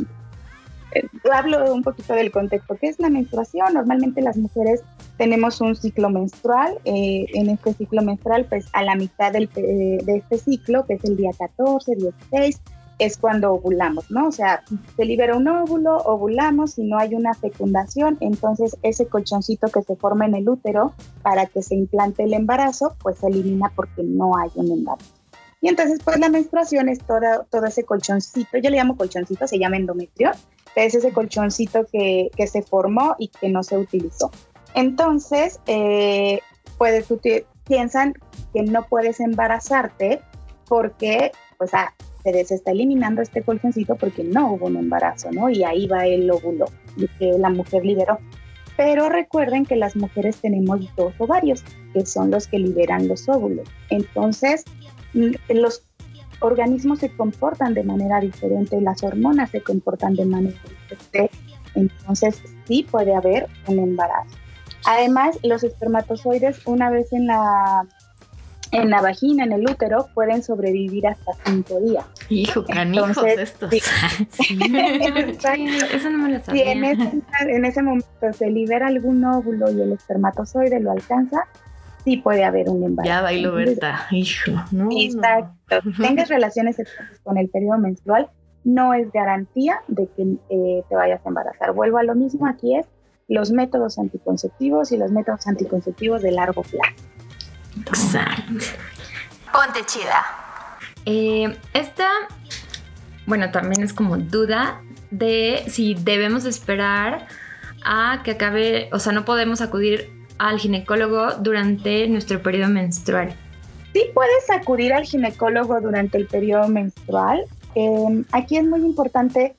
H: eh, hablo un poquito del contexto. ¿Qué es la menstruación? Normalmente las mujeres tenemos un ciclo menstrual. eh, en este ciclo menstrual, pues a la mitad del, eh, de este ciclo, que es el día 14, 16, es cuando ovulamos, ¿no? O sea, se libera un óvulo, ovulamos, si no hay una fecundación, entonces ese colchoncito que se forma en el útero para que se implante el embarazo, pues se elimina porque no hay un embarazo. Y entonces, pues la menstruación es toda, todo ese colchoncito, yo le llamo colchoncito, se llama endometrio, que es ese colchoncito que, que se formó y que no se utilizó. Entonces, eh, piensan que no puedes embarazarte porque, pues, ah, se, está eliminando este colchoncito porque no hubo un embarazo, ¿no? Y ahí va el óvulo que la mujer liberó. Pero recuerden que las mujeres tenemos dos ovarios, que son los que liberan los óvulos. Entonces, mm, los organismos se comportan de manera diferente, las hormonas se comportan de manera diferente. Entonces, sí puede haber un embarazo. Además, los espermatozoides, una vez en la, en la vagina, en el útero, pueden sobrevivir hasta cinco días.
B: Hijo, canijos
H: Entonces,
B: estos.
H: sí.
A: Sí, Eso no me lo
H: Si
A: sabía.
H: en ese, en ese momento se libera algún óvulo y el espermatozoide lo alcanza, sí puede haber un embarazo.
B: Ya bailo Berta. Hijo, no. no.
H: Exacto. Tengas relaciones sexuales con el periodo menstrual, no es garantía de que eh, te vayas a embarazar. Vuelvo a lo mismo, aquí es los métodos anticonceptivos y los métodos anticonceptivos de largo plazo.
B: Exacto.
C: Ponte chida.
A: Eh, esta, bueno, también es como duda de si debemos esperar a que acabe, o sea, no podemos acudir al ginecólogo durante nuestro periodo menstrual.
H: Sí puedes acudir al ginecólogo durante el periodo menstrual. Eh, aquí es muy importante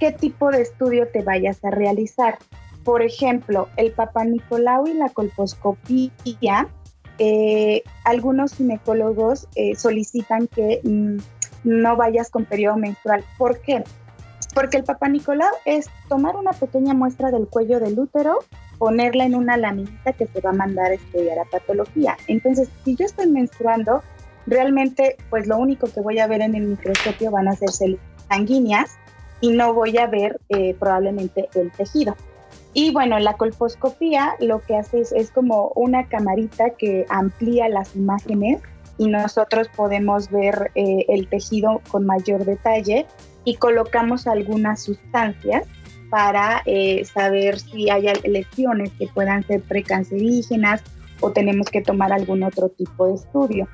H: qué tipo de estudio te vayas a realizar. Por ejemplo, el Papa Nicolau y la colposcopía. Eh, algunos ginecólogos eh, solicitan que mm, no vayas con periodo menstrual. ¿Por qué? Porque el Papa Nicolau es tomar una pequeña muestra del cuello del útero ponerla en una laminita que se va a mandar a estudiar a patología. Entonces, si yo estoy menstruando, realmente, pues lo único que voy a ver en el microscopio van a ser células sanguíneas y no voy a ver eh, probablemente el tejido. Y bueno, la colposcopía lo que hace es, es como una camarita que amplía las imágenes y nosotros podemos ver eh, el tejido con mayor detalle y colocamos algunas sustancias para eh, saber si hay lesiones que puedan ser precancerígenas o tenemos que tomar algún otro tipo de estudio.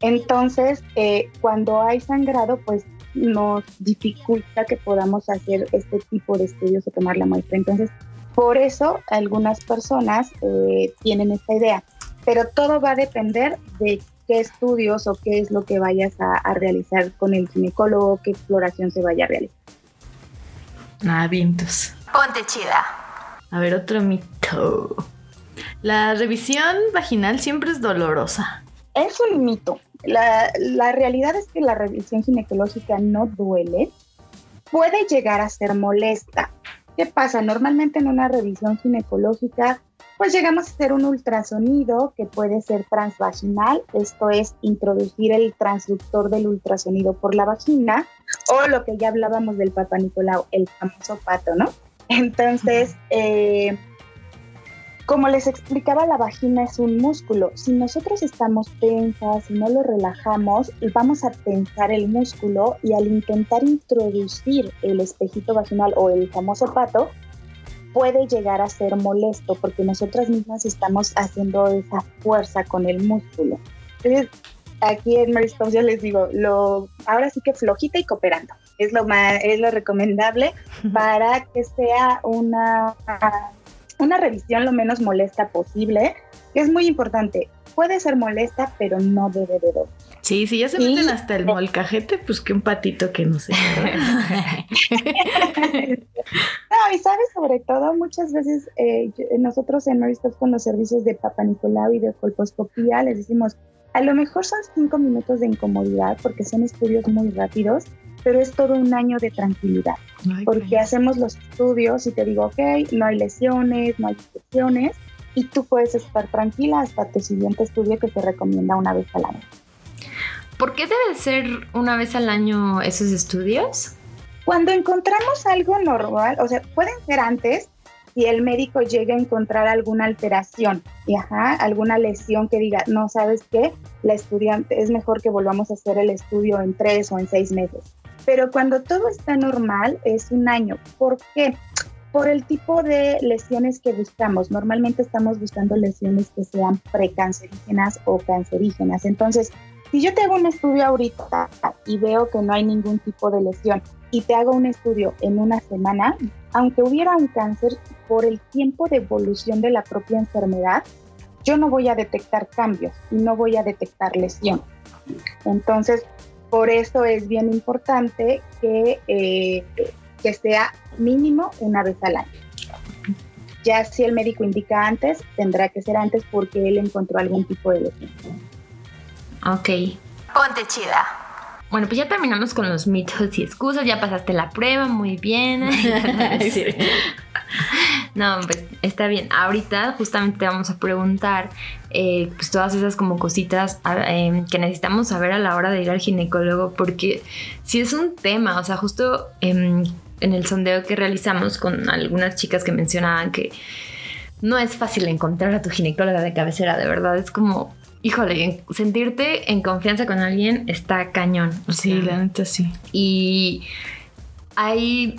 H: Entonces, eh, cuando hay sangrado, pues nos dificulta que podamos hacer este tipo de estudios o tomar la muestra. Entonces, por eso algunas personas eh, tienen esta idea, pero todo va a depender de qué estudios o qué es lo que vayas a, a realizar con el ginecólogo, qué exploración se vaya a realizar.
B: Ah, vientos.
C: Ponte chida.
B: A ver, otro mito. La revisión vaginal siempre es dolorosa.
H: Es un mito. La, la realidad es que la revisión ginecológica no duele. Puede llegar a ser molesta. ¿Qué pasa? Normalmente en una revisión ginecológica, pues llegamos a hacer un ultrasonido que puede ser transvaginal, esto es introducir el transductor del ultrasonido por la vagina, o lo que ya hablábamos del Papa Nicolau, el famoso pato, ¿no? Entonces, eh, como les explicaba, la vagina es un músculo. Si nosotros estamos tensas y no lo relajamos, vamos a tensar el músculo y al intentar introducir el espejito vaginal o el famoso pato, puede llegar a ser molesto porque nosotras mismas estamos haciendo esa fuerza con el músculo. Entonces, aquí en Mary Stones yo les digo, lo, ahora sí que flojita y cooperando. es lo, más, es lo recomendable para que sea una, una revisión lo menos molesta posible, que es muy importante. Puede ser molesta, pero no debe de doler.
B: Sí, si ya se meten hasta el molcajete, pues que un patito que no sé.
H: No, y sabes, sobre todo, muchas veces eh, yo- nosotros en Maristas con los servicios de Papa Nicolau y de colposcopía les decimos, a lo mejor son cinco minutos de incomodidad porque son estudios muy rápidos, pero es todo un año de tranquilidad,
B: Ay,
H: porque hacemos los estudios y te digo, ok, no hay lesiones, no hay infecciones, y tú puedes estar tranquila hasta tu siguiente estudio que te recomienda una vez al año.
A: ¿Por qué debe ser una vez al año esos estudios?
H: Cuando encontramos algo normal, o sea, pueden ser antes si el médico llega a encontrar alguna alteración, y ajá, alguna lesión que diga, no sabes qué, la estudiante es mejor que volvamos a hacer el estudio en tres o en seis meses. Pero cuando todo está normal es un año. ¿Por qué? Por el tipo de lesiones que buscamos. Normalmente estamos buscando lesiones que sean precancerígenas o cancerígenas. Entonces, si yo te hago un estudio ahorita y veo que no hay ningún tipo de lesión y te hago un estudio en una semana, aunque hubiera un cáncer, por el tiempo de evolución de la propia enfermedad, yo no voy a detectar cambios y no voy a detectar lesión. Entonces, por eso es bien importante que, eh, que sea mínimo una vez al año. Ya si el médico indica antes, tendrá que ser antes porque él encontró algún tipo de lesión.
A: Ok.
C: Ponte chida.
A: Bueno, pues ya terminamos con los mitos y excusas, ya pasaste la prueba, muy bien.
B: Sí.
A: No, pues está bien. Ahorita justamente te vamos a preguntar eh, pues todas esas como cositas em, que necesitamos saber a la hora de ir al ginecólogo, porque si es un tema, o sea, justo em, en el sondeo que realizamos con algunas chicas que mencionaban que no es fácil encontrar a tu ginecóloga de cabecera, de verdad, es como, híjole, en- sentirte en confianza con alguien está cañón. o
B: Sí, la neta sí.
A: y hay.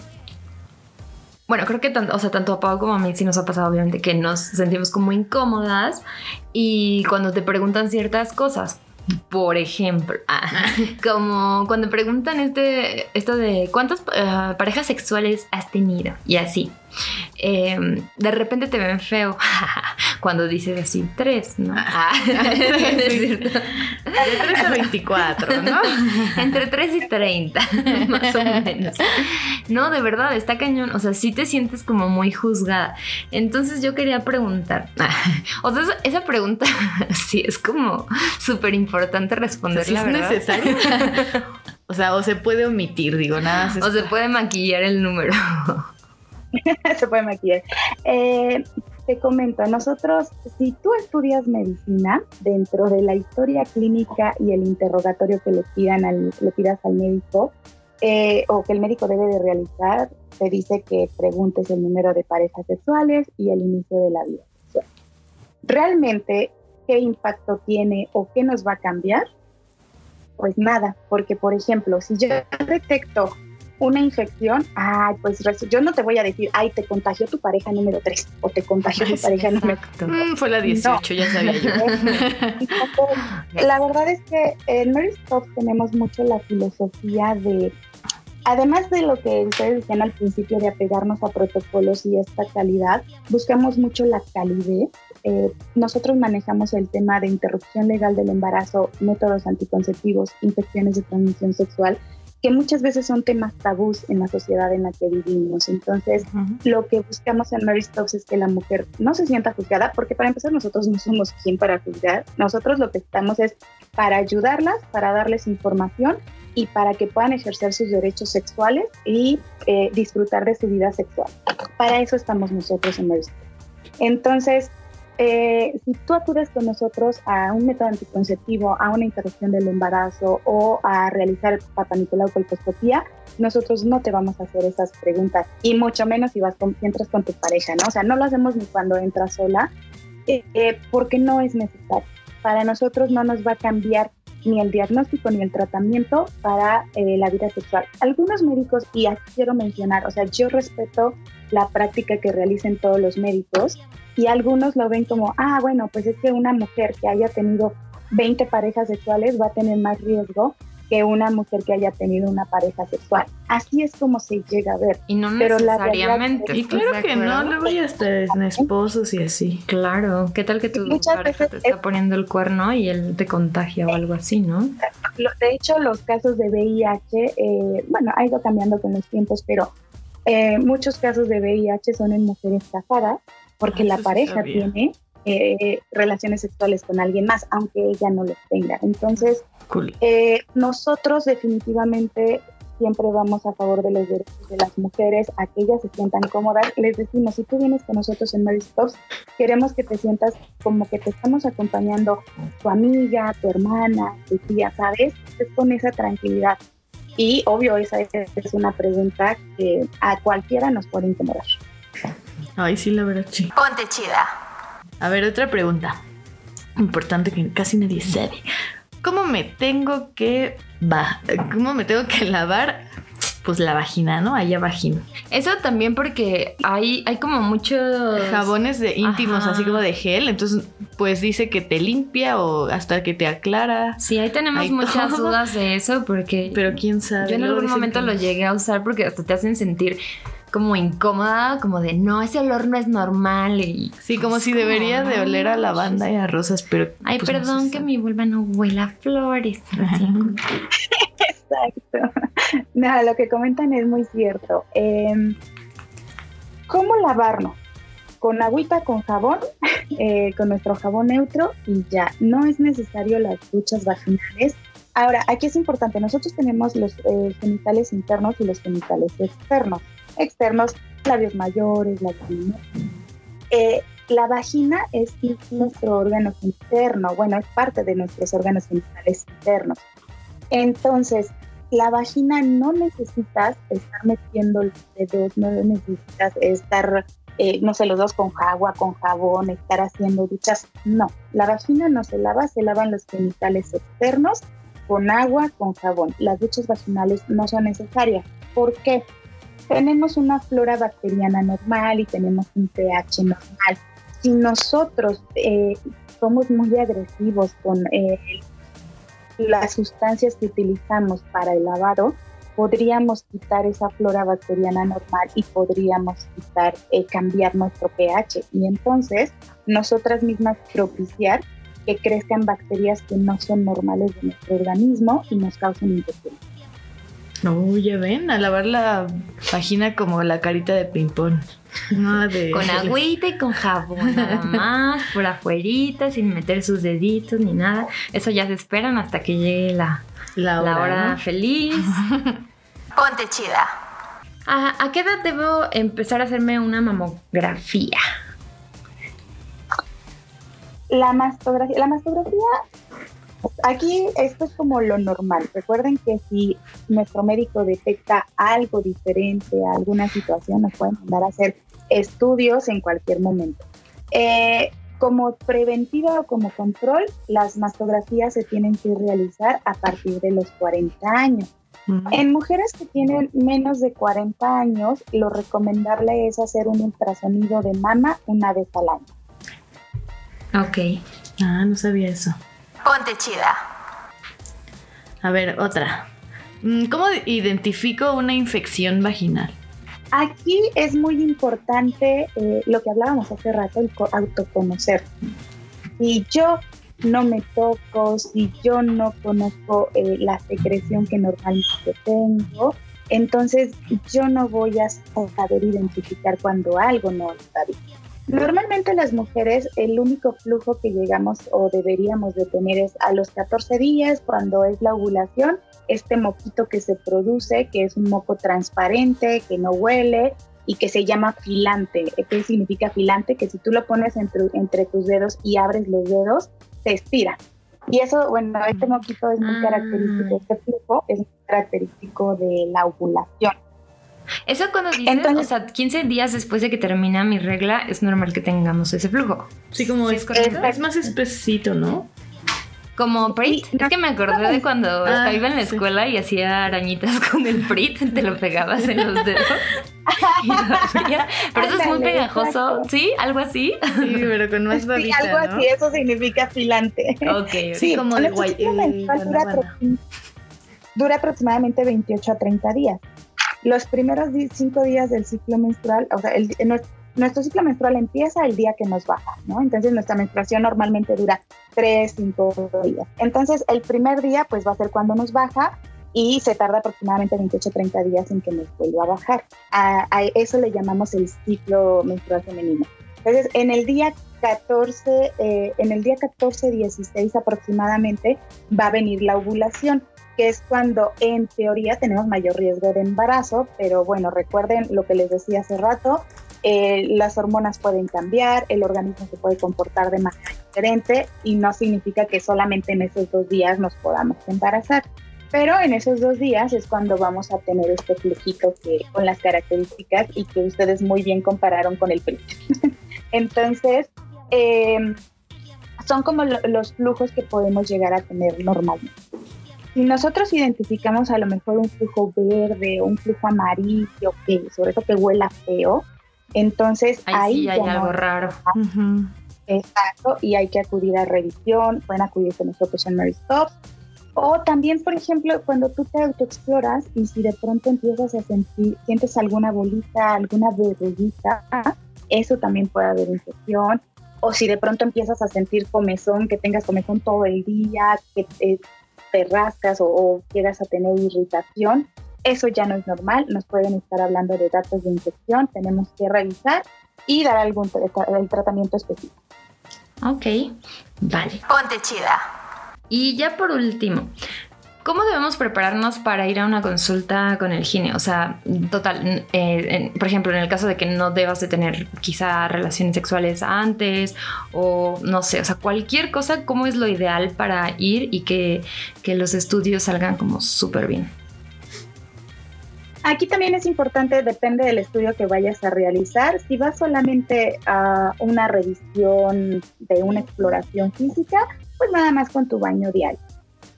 A: Bueno, creo que tanto, o sea, tanto a Pau como a mí sí nos ha pasado, obviamente, que nos sentimos como incómodas y cuando te preguntan ciertas cosas. Por ejemplo, ah, como cuando preguntan este, esto de cuántas eh, parejas sexuales has tenido y así. Eh, de repente te ven feo cuando dices así, tres, ¿no? Ah, es cierto.
B: De 3 a 24, ¿no?
A: Entre 3 y 30, más o menos. No, de verdad, está cañón. O sea, sí te sientes como muy juzgada. Entonces yo quería preguntar. O sea, esa, pregunta sí es como súper importante
B: O sea,
A: responderla,
B: ¿sí es necesario. O sea, o se puede omitir, digo, nada
A: O se puede maquillar el número.
H: se puede maquillar. Eh, te comento, nosotros, si tú estudias medicina, dentro de la historia clínica y el interrogatorio que le, pidan al, le pidas al médico, eh, o que el médico debe de realizar, te dice que preguntes el número de parejas sexuales y el inicio de la vida sexual. ¿Realmente qué impacto tiene o qué nos va a cambiar? Pues nada, porque por ejemplo, si yo detecto una infección, ay, pues yo no te voy a decir, ay, te contagió tu pareja número 3 o te contagió tu pareja número.
B: Mm, fue la 18, ya sabía yo.
H: La verdad es que en Mary Stop tenemos mucho la filosofía de, además de lo que ustedes decían al principio de apegarnos a protocolos y esta calidad, buscamos mucho la calidez. Eh, nosotros manejamos el tema de interrupción legal del embarazo, métodos anticonceptivos, infecciones de transmisión sexual, que muchas veces son temas tabús en la sociedad en la que vivimos. Entonces, lo que buscamos en Mary Stopes es que la mujer no se sienta juzgada, porque para empezar nosotros no somos quien para juzgar, nosotros lo que estamos es para ayudarlas, para darles información y para que puedan ejercer sus derechos sexuales y eh, disfrutar de su vida sexual. Para eso estamos nosotros en Mary Stopes. Entonces, eh, si tú acudes con nosotros a un método anticonceptivo, a una interrupción del embarazo o a realizar papanicolau colposcopía, nosotros no te vamos a hacer esas preguntas y mucho menos si vas con, si entras con tu pareja, ¿no? O sea, no lo hacemos ni cuando entras sola eh, eh, porque no es necesario. Para nosotros no nos va a cambiar ni el diagnóstico ni el tratamiento para eh, la vida sexual. Algunos médicos, y aquí quiero mencionar, o sea, yo respeto la práctica que realicen todos los médicos y algunos lo ven como, ah, bueno, pues es que una mujer que haya tenido 20 parejas sexuales va a tener más riesgo que una mujer que haya tenido una pareja sexual. Así es como se llega a ver.
A: Y no
H: Pero la
A: necesariamente.
H: realidad
B: Y
A: ¿estás
B: claro que no, luego ya hasta en esposos y así.
A: Claro, ¿qué tal que tu
H: Muchas
A: pareja te
H: veces
A: está
H: es-
A: poniendo el cuerno y él te contagia o algo así, no?
H: De hecho, los casos de VIH, eh, bueno, ha ido cambiando con los tiempos, pero eh, muchos casos de VIH son en mujeres casadas porque
B: Ah,
H: la pareja tiene eh, relaciones sexuales con alguien más, aunque ella no los tenga. Entonces,
B: Cool.
H: Eh, nosotros definitivamente siempre vamos a favor de los derechos de las mujeres, a que ellas se sientan cómodas. Les decimos, si tú vienes con nosotros en Mary Stops, queremos que te sientas como que te estamos acompañando tu amiga, tu hermana, tu tía, ¿sabes? Es con esa tranquilidad. Y obvio, esa es, una pregunta que a cualquiera nos puede incomodar.
B: Ay, sí, la verdad, sí.
C: Ponte chida.
B: A ver, otra pregunta. Importante que casi nadie sabe. ¿Cómo me tengo que va, cómo me tengo que lavar pues la vagina, ¿no? Allá vagina.
A: Eso también porque hay, hay como muchos
B: Jabones de íntimos,
A: Ajá.
B: así como de gel, entonces pues dice que te limpia o hasta que te aclara,
A: Sí, ahí tenemos
B: Hay
A: muchas
B: todo.
A: dudas de eso porque
B: pero quién sabe.
A: yo en algún momento
B: que-
A: lo llegué a usar porque hasta te hacen sentir como incómoda, como de no, ese olor no es normal y
B: Sí, como si debería de oler a lavanda y a rosas, pero
A: Ay,
B: pues, no
A: perdón que mi vulva no huela a flores.
H: Exacto. Nada, lo que comentan es muy cierto. Eh, ¿Cómo lavarnos? Con agüita, con jabón, eh, con nuestro jabón neutro y ya. No es necesario las duchas vaginales. Ahora, aquí es importante, nosotros tenemos los eh, genitales internos y los genitales externos. Externos, labios mayores, labios menores. Eh, la vagina es nuestro órgano interno, bueno, es parte de nuestros órganos genitales internos. Entonces, la vagina no necesitas estar metiendo los dedos, no necesitas estar, eh, no sé, los dos con agua, con jabón, estar haciendo duchas. No, la vagina no se lava, se lavan los genitales externos con agua, con jabón. Las duchas vaginales no son necesarias. ¿Por qué? Tenemos una flora bacteriana normal y tenemos un pH normal. Si nosotros eh, somos muy agresivos con eh, las sustancias que utilizamos para el lavado, podríamos quitar esa flora bacteriana normal y podríamos quitar, eh, cambiar nuestro pH y entonces nosotras mismas propiciar que crezcan bacterias que no son normales de nuestro organismo y nos causen infecciones.
B: No, ya ven, a lavar la vagina como la carita de ping-pong. De.
A: Con agüita y con jabón, nada más, por afuerita, sin meter sus deditos ni nada. Eso ya se esperan hasta que llegue la,
B: La hora.
A: la hora
B: ¿no?
A: feliz.
C: Ponte chida.
A: ¿A, ¿A qué edad debo empezar a hacerme una mamografía?
H: La mastografía, la mastografía, aquí esto es como lo normal. Recuerden que si nuestro médico detecta algo diferente, alguna situación, nos pueden mandar a hacer estudios en cualquier momento. Eh, como preventiva o como control, las mastografías se tienen que realizar a partir de los 40 años. En mujeres que tienen menos de 40 años, lo recomendable es hacer un ultrasonido de mama una vez al año.
A: Ok.
B: Ah, no sabía eso.
C: Ponte chida.
B: A ver, otra. Mm, ¿Cómo identifico una infección vaginal?
H: Aquí es muy importante eh, lo que hablábamos hace rato, el co- autoconocer. Si yo no me toco, si yo no conozco eh, la secreción que normalmente tengo, entonces yo no voy a saber identificar cuando algo no está bien. Normalmente las mujeres el único flujo que llegamos o deberíamos de tener es a los 14 días cuando es la ovulación, este moquito que se produce, que es un moco transparente, que no huele y que se llama filante. ¿Qué significa filante? Que si tú lo pones entre, entre tus dedos y abres los dedos, se estira. Y eso, bueno, este moquito es muy
A: Ah.
H: característico, este flujo es muy característico de la ovulación.
A: Eso cuando dices,
H: Entonces-
A: o sea, 15 días después de que termina mi regla, es normal que tengamos ese flujo.
B: Sí, como
A: Sí,
B: es,
A: es correcto.
B: es más espesito, ¿no?
A: Como Prit.
H: Sí,
A: es que me acordé de cuando
B: Ah,
A: iba en la
B: sí.
A: escuela y hacía arañitas con el Prit, te lo pegabas en los dedos. y. Pero eso es muy pegajoso,
H: exacto.
A: ¿sí? Algo así.
B: Sí, pero con más
H: Sí,
B: babita,
H: algo
B: ¿no?
H: así, eso significa filante.
A: Ok, ok.
B: Sí, como de
H: nuestro
B: guay- eh,
H: dura aproximadamente 28 a 30 días. Los primeros 5 días del ciclo menstrual, o sea, nuestro ciclo menstrual empieza el día que nos baja, ¿no? Entonces nuestra menstruación normalmente dura 3, 5 días. Entonces el primer día pues va a ser cuando nos baja y se tarda aproximadamente 28 30 días en que nos vuelva a bajar. A, eso le llamamos el ciclo menstrual femenino. Entonces, en el día 14, eh, en el día 14, 16 aproximadamente va a venir la ovulación, que es cuando en teoría tenemos mayor riesgo de embarazo, pero bueno, recuerden lo que les decía hace rato, eh, las hormonas pueden cambiar, el organismo se puede comportar de manera diferente y no significa que solamente en esos dos días nos podamos embarazar. Pero en esos dos días es cuando vamos a tener este flujito que, con las características y que ustedes muy bien compararon con el PRI. Entonces, em, son como los flujos que podemos llegar a tener normalmente. Si nosotros identificamos a lo mejor un flujo verde o un flujo amarillo, que sobre todo que huela feo, entonces ahí,
A: hay algo raro.
H: Exacto, y hay que acudir a revisión, pueden acudir con nosotros en Mary Stops o también, por ejemplo, cuando tú te autoexploras y si de pronto empiezas a sentir, sientes alguna bolita, alguna verruguita, eso también puede haber infección. O si de pronto empiezas a sentir comezón, que tengas comezón todo el día, que te, rascas o, quieras a tener irritación, eso ya no es normal. Nos pueden estar hablando de datos de infección. Tenemos que revisar y dar algún el tratamiento específico.
A: Ok, vale.
C: Ponte chida.
A: Y ya por último, ¿Cómo debemos prepararnos para ir a una consulta con el gine? O sea, total, eh, por ejemplo, en el caso de que no debas de tener quizá relaciones sexuales antes o no sé, o sea, cualquier cosa, ¿cómo es lo ideal para ir y que, que los estudios salgan como súper bien?
H: Aquí también es importante, depende del estudio que vayas a realizar. Si vas solamente a una revisión de una exploración física, pues nada más con tu baño diario.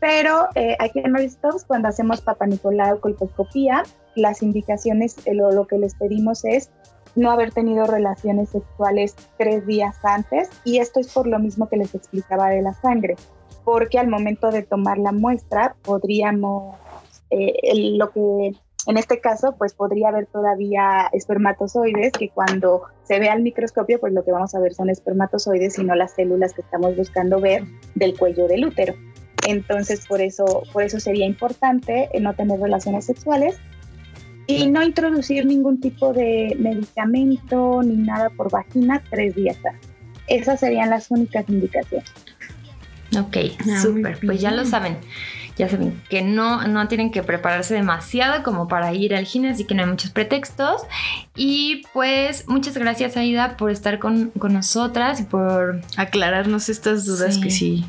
H: Pero eh, aquí en Mary Stops, cuando hacemos papanicolau colposcopía, las indicaciones, eh, lo, lo que les pedimos es no haber tenido relaciones sexuales tres días antes y esto es por lo mismo que les explicaba de la sangre, porque al momento de tomar la muestra podríamos, eh, lo que en este caso, pues podría haber todavía espermatozoides que cuando se ve al microscopio, pues lo que vamos a ver son espermatozoides y no las células que estamos buscando ver del cuello del útero. Entonces, por eso, por eso sería importante eh, no tener relaciones sexuales y no introducir ningún tipo de medicamento ni nada por vagina tres días antes. Esas serían las únicas indicaciones.
A: Ok, ah, súper. Pues ya lo saben ya saben que no, no tienen que prepararse demasiado como para ir al gine, así que no hay muchos pretextos. Y pues muchas gracias Aida por estar con, nosotras y por
B: aclararnos estas dudas que sí,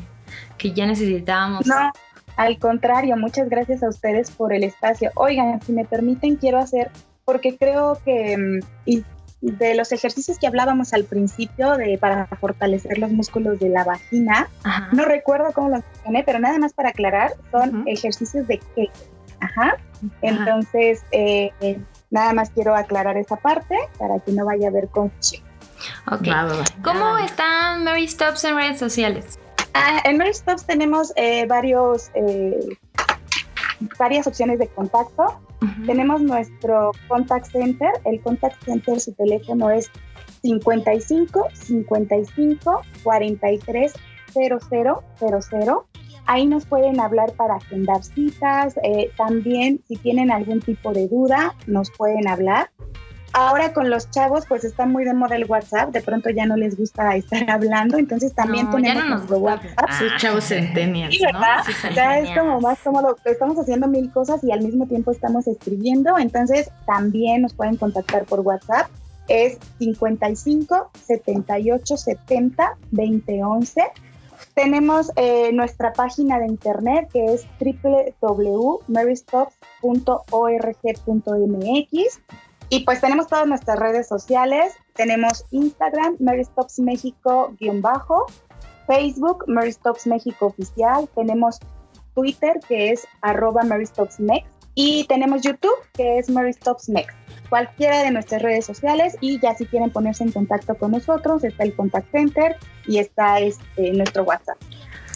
A: que ya necesitábamos.
H: No, al contrario, muchas gracias a ustedes por el espacio. Oigan, si me permiten, quiero hacer, porque creo que, mm, de los ejercicios que hablábamos al principio de para fortalecer los músculos de la vagina. No recuerdo cómo los mencioné, pero nada más para aclarar, son ejercicios de qué. Ajá. Entonces, eh, nada más quiero aclarar esa parte para que no vaya a haber confusión.
A: Ok. ¿Cómo están Mary Stops en redes sociales?
H: Ah, en Mary Stops tenemos eh, varios, eh, varias opciones de contacto. Tenemos nuestro contact center. El contact center, su teléfono es 55 55 43 0000. Ahí nos pueden hablar para agendar citas. Eh, también, si tienen algún tipo de duda, nos pueden hablar. Ahora con los chavos, pues está muy de moda el WhatsApp, de pronto ya no les gusta estar hablando, entonces también tenemos nuestro WhatsApp.
B: Ah, chavos centennials,
H: ¿no? ya es como más cómodo, estamos haciendo mil cosas y al mismo tiempo estamos escribiendo, entonces también nos pueden contactar por WhatsApp, es 55 78 70 20 11. Tenemos eh, nuestra página de internet que es www.marystops.org.mx y pues tenemos todas nuestras redes sociales. Tenemos Instagram, Mary Stops México-bajo, Facebook, Mary Stops México Oficial. Tenemos Twitter, que es arroba Mary Stops Mex. Y tenemos YouTube, que es Mary Stops Mex. Cualquiera de nuestras redes sociales y ya si quieren ponerse en contacto con nosotros, está el Contact Center y está este, nuestro WhatsApp.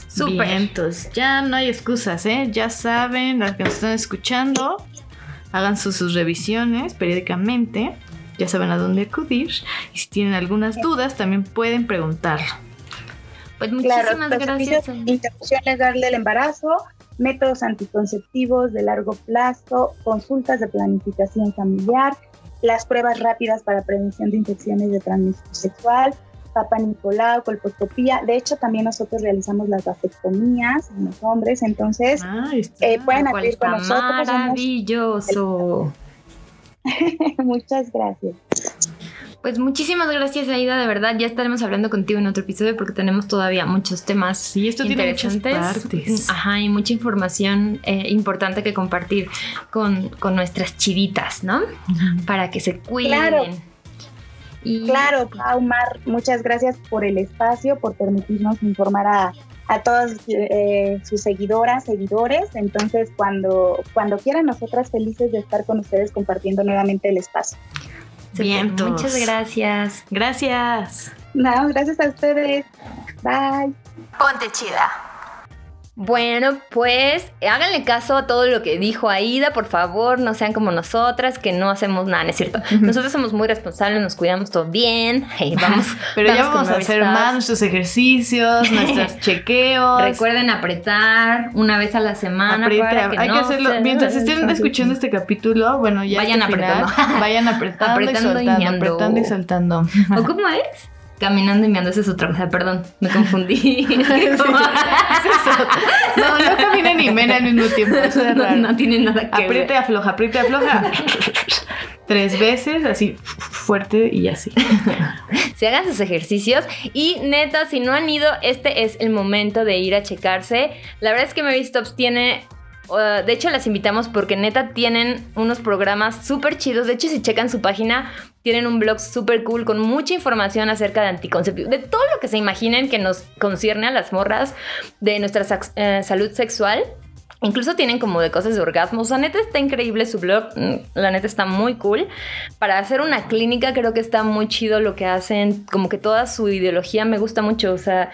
A: Súper.
B: Vientos. Ya no hay excusas, ¿eh? Ya saben, las que nos están escuchando, hagan sus, sus revisiones periódicamente. Ya saben a dónde acudir. Y si tienen algunas dudas, también pueden preguntar.
A: Pues
H: Claro,
A: muchísimas
H: los
A: gracias.
H: servicios, interrupción legal del embarazo, métodos anticonceptivos de largo plazo, consultas de planificación familiar, las pruebas rápidas para prevención de infecciones de transmisión sexual, Papa Nicolau, colposcopía. De hecho, también nosotros realizamos las vasectomías en los hombres, entonces
B: Ah, está.
H: eh, pueden acudir con
A: está
H: nosotros.
A: maravilloso.
H: Muchas gracias.
A: Pues muchísimas gracias, Aida, de verdad. Ya estaremos hablando contigo en otro episodio porque tenemos todavía muchos temas
B: Sí, esto tiene muchas
A: interesantes.
B: partes.
A: Ajá, y mucha información eh, importante que compartir con, con nuestras chivitas, ¿no? Para que se cuiden.
H: Claro.
A: Y
H: Claro, Pau, Mar, muchas gracias por el espacio, por permitirnos informar a, a todas eh, sus seguidoras, seguidores. Entonces, cuando, cuando quieran, nosotras felices de estar con ustedes compartiendo nuevamente el espacio.
B: Vientos.
A: muchas gracias.
B: Gracias.
H: No, gracias a ustedes. Bye.
C: Ponte chida.
A: Bueno, pues háganle caso a todo lo que dijo Aida, por favor, no sean como nosotras, que no hacemos nada, ¿no es cierto? Nosotros somos muy responsables, nos cuidamos todo bien, y vamos.
B: Pero ya vamos a hacer más nuestros ejercicios, nuestros chequeos.
A: Recuerden apretar una vez a la semana.
B: Aprieta,
A: para que
B: hay
A: no
B: que hacerlo.
A: se-
B: Mientras estén escuchando este capítulo, bueno, ya
A: Vayan
B: este final,
A: apretando.
B: vayan apretando,
A: Apretando y
B: soltando, apretando y saltando.
A: ¿O cómo es? Caminando y meando, esa es otra cosa, perdón, me confundí. Es que como-
B: No, no caminen ni men al mismo tiempo, eso es
A: no,
B: raro.
A: no tiene nada que
B: Aprieta y
A: ver.
B: afloja, aprieta y afloja. Tres veces, así fuerte y así.
A: Se hagan sus ejercicios y neta, si no han ido, este es el momento de ir a checarse. La verdad es que Mary Stops tiene... uh, de hecho, las invitamos porque neta tienen unos programas súper chidos. De hecho, si checan su página, tienen un blog súper cool con mucha información acerca de anticonceptivos, de todo lo que se imaginen que nos concierne a las morras de nuestra eh, salud sexual. Incluso tienen como de cosas de orgasmos. Sea, neta está increíble su blog. mm, La neta está muy cool. Para hacer una clínica creo que está muy chido lo que hacen. Como que toda su ideología me gusta mucho. O sea,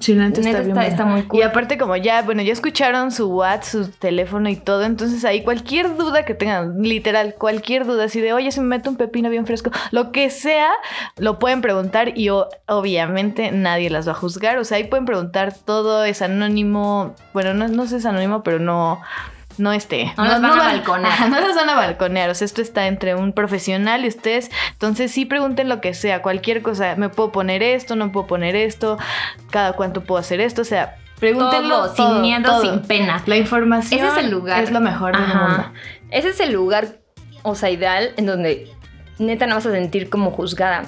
B: Sí, la neta
A: Neta
B: está, bien
A: está- muy cool.
B: Y aparte como ya, bueno, ya escucharon su WhatsApp, su teléfono y todo, entonces ahí cualquier duda que tengan, literal, cualquier duda, así de, oye, se me mete un pepino bien fresco, lo que sea, lo pueden preguntar y o- obviamente nadie las va a juzgar, o sea, ahí pueden preguntar todo, es anónimo, bueno, no, no sé si es anónimo, pero no... No este.
A: No las van a balconear.
B: No las van a balconear. O sea, esto está entre un profesional y ustedes. Entonces sí pregunten lo que sea, cualquier cosa. Me puedo poner esto, no puedo poner esto, cada cuánto puedo hacer esto. O sea, pregúntenlo
A: todo, sin miedo,
B: todo.
A: sin pena.
B: La información
A: Ese es el lugar.
B: es lo mejor del mundo.
A: Ese es el lugar, o sea, ideal en donde neta no vas a sentir como juzgada.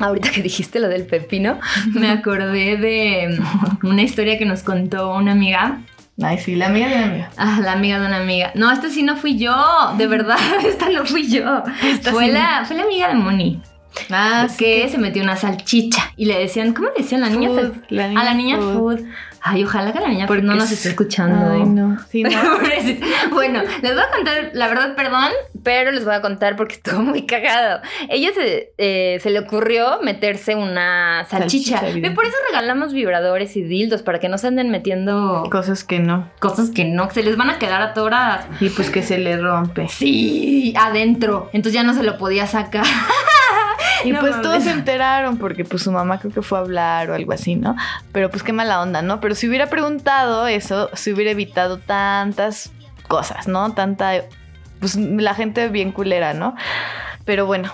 A: Ahorita que dijiste lo del pepino, me acordé de mm, una historia que nos contó una amiga.
B: Ay, sí, la amiga de la amiga.
A: Ah, la amiga de una amiga. No, esta sí no fui yo, de verdad, esta no fui yo.
B: Esta
A: Fue,
B: sí.
A: la, fue la amiga de Moni.
B: Ah,
A: que se metió una salchicha y le decían, ¿cómo le decían la niña?
B: Food,
A: sal-
B: la niña
A: a la niña
B: food.
A: food. Ay, ojalá que la niña
B: Porque
A: no nos
B: es-
A: esté escuchando.
B: Ay, no. Sí, no.
A: Bueno, les voy a contar, la verdad, perdón, pero les voy a contar porque estuvo muy cagado. Ella se, eh, se le ocurrió meterse una salchicha.
B: Salchicha,
A: por eso regalamos vibradores y dildos para que no se anden metiendo
B: Cosas que no.
A: cosas que no, que se les van a quedar atoradas.
B: Y pues que se le rompe.
A: Sí, adentro. Entonces ya no se lo podía sacar.
B: Y
A: No
B: pues
A: mames.
B: todos se enteraron porque pues su mamá creo que fue a hablar o algo así, ¿no? Pero pues qué mala onda, ¿no? Pero si hubiera preguntado eso, se hubiera evitado tantas cosas, ¿no? Tanta, pues la gente bien culera, ¿no? Pero bueno,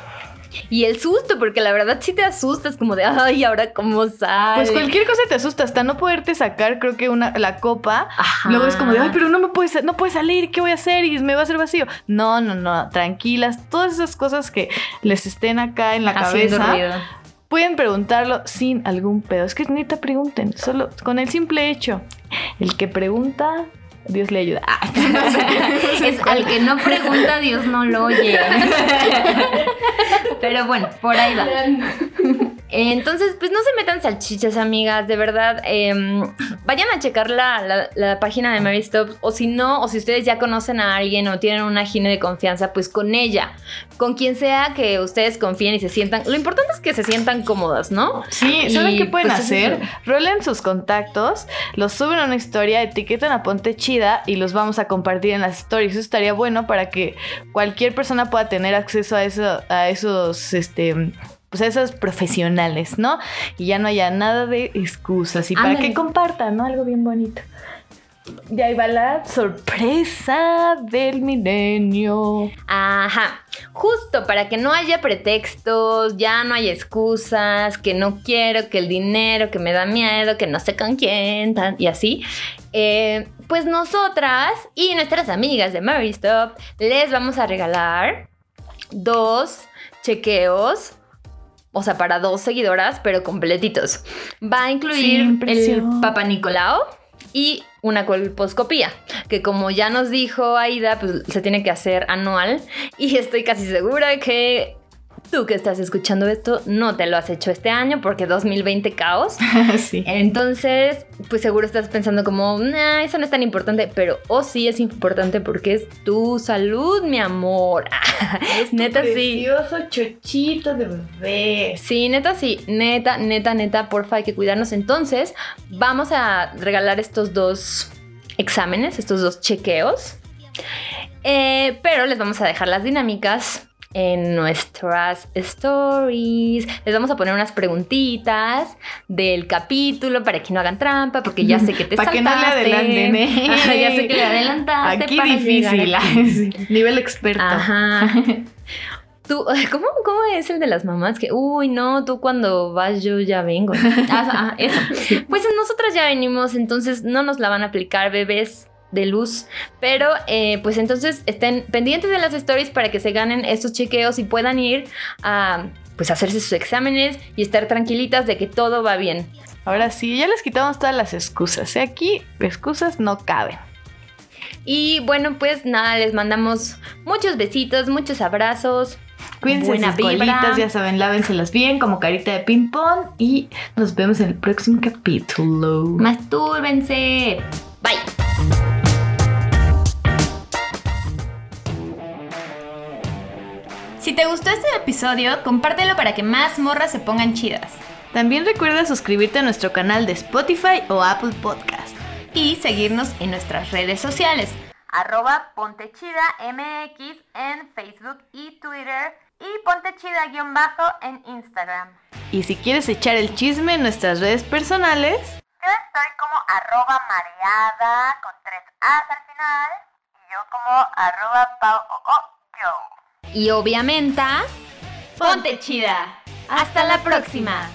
A: Y el susto, porque la verdad sí te asustas, como de, ay, ahora cómo sale.
B: pues cualquier cosa te asusta, hasta no poderte sacar, creo que una, la copa,
A: Ajá.
B: luego es como de, ay, pero no me puede, no puede salir, ¿qué voy a hacer? Y me va a hacer vacío. No, no, no, tranquilas, todas esas cosas que les estén acá en la
A: Haciendo
B: cabeza.
A: ruido.
B: Pueden preguntarlo sin algún pedo. Es que neta pregunten, solo con el simple hecho. El que pregunta, Dios le ayuda. Ah, no sé,
A: es al que no pregunta, Dios no lo oye. Pero bueno, por ahí va. Entonces, pues no se metan salchichas, amigas, de verdad. em, vayan a checar la, la- la página de Mary Stop. O si no, o si ustedes ya conocen a alguien o tienen una gine de confianza, pues con ella. Con quien sea que ustedes confíen y se sientan. Lo importante es que se sientan cómodas, ¿no?
B: Sí, ¿saben qué pueden
A: pues, es
B: hacer? Rolen sus contactos, los suben a una historia, etiquetan a Ponte Chida y los vamos a compartir en las stories. Eso estaría bueno para que cualquier persona pueda tener acceso a, eso, a esos, este, pues a esos profesionales, ¿no? Y ya no haya nada de excusas y para que compartan, ¿no? Algo bien bonito. Y ahí va la sorpresa del milenio.
A: Ajá, justo para que no haya pretextos, ya no haya excusas, que no quiero, que el dinero, que me da miedo, que no sé con quién, tan- y así. Eh, pues nosotras y nuestras amigas de Mary Stop les vamos a regalar dos chequeos. O sea, para dos seguidoras, pero completitos. Va a incluir
B: Sin
A: el. Papa Nicolau y una colposcopía, que como ya nos dijo Aida, pues se tiene que hacer anual y estoy casi segura que tú que estás escuchando esto no te lo has hecho este año porque 2020 caos.
B: sí.
A: Entonces, pues seguro estás pensando como, nah, eso no es tan importante, pero oh sí es importante porque es tu salud, mi amor. neta sí.
B: Precioso chochito de bebé.
A: Sí, neta, sí, neta, neta, neta, porfa, hay que cuidarnos. Entonces, vamos a regalar estos dos exámenes, estos dos chequeos. Eh, pero les vamos a dejar las dinámicas en nuestras stories. Les vamos a poner unas preguntitas del capítulo para que no hagan trampa, porque ya sé que te
B: Para que no le
A: saltaste.
B: adelanten, ¿eh?
A: Ajá, ya sé que le adelantaste.
B: Aquí
A: para
B: difícil.
A: aquí.
B: Nivel experto.
A: Ajá. Tú, ¿cómo, ¿Cómo es el de las mamás? Que, uy, no, tú cuando vas yo ya vengo. Ah, ah, eso. Pues nosotras ya venimos, entonces no nos la van a aplicar bebés de luz. Pero, eh, pues entonces estén pendientes de las stories para que se ganen estos chequeos y puedan ir a, pues, hacerse sus exámenes y estar tranquilitas de que todo va bien.
B: Ahora sí, ya les quitamos todas las excusas. ¿eh? Aquí excusas no caben.
A: Y bueno, pues nada, les mandamos muchos besitos, muchos abrazos.
B: Cuídense
A: Buena
B: sus
A: vibra.
B: colitas, ya saben, lávenselas bien como carita de ping pong y nos vemos en el próximo capítulo.
A: Mastúrbense. Bye. Si te gustó este episodio, compártelo para que más morras se pongan chidas.
B: También recuerda suscribirte a nuestro canal de Spotify o Apple Podcast.
A: Y seguirnos en nuestras redes sociales.
C: Arroba Pontechida MX en Facebook y Twitter y Pontechida-bajo en Instagram.
B: Y si quieres echar el chisme en nuestras redes personales,
C: Yo estoy como arroba mareada con tres A's al final y yo como arroba pau o o yo.
A: Y obviamente, ponte chida. Hasta la próxima.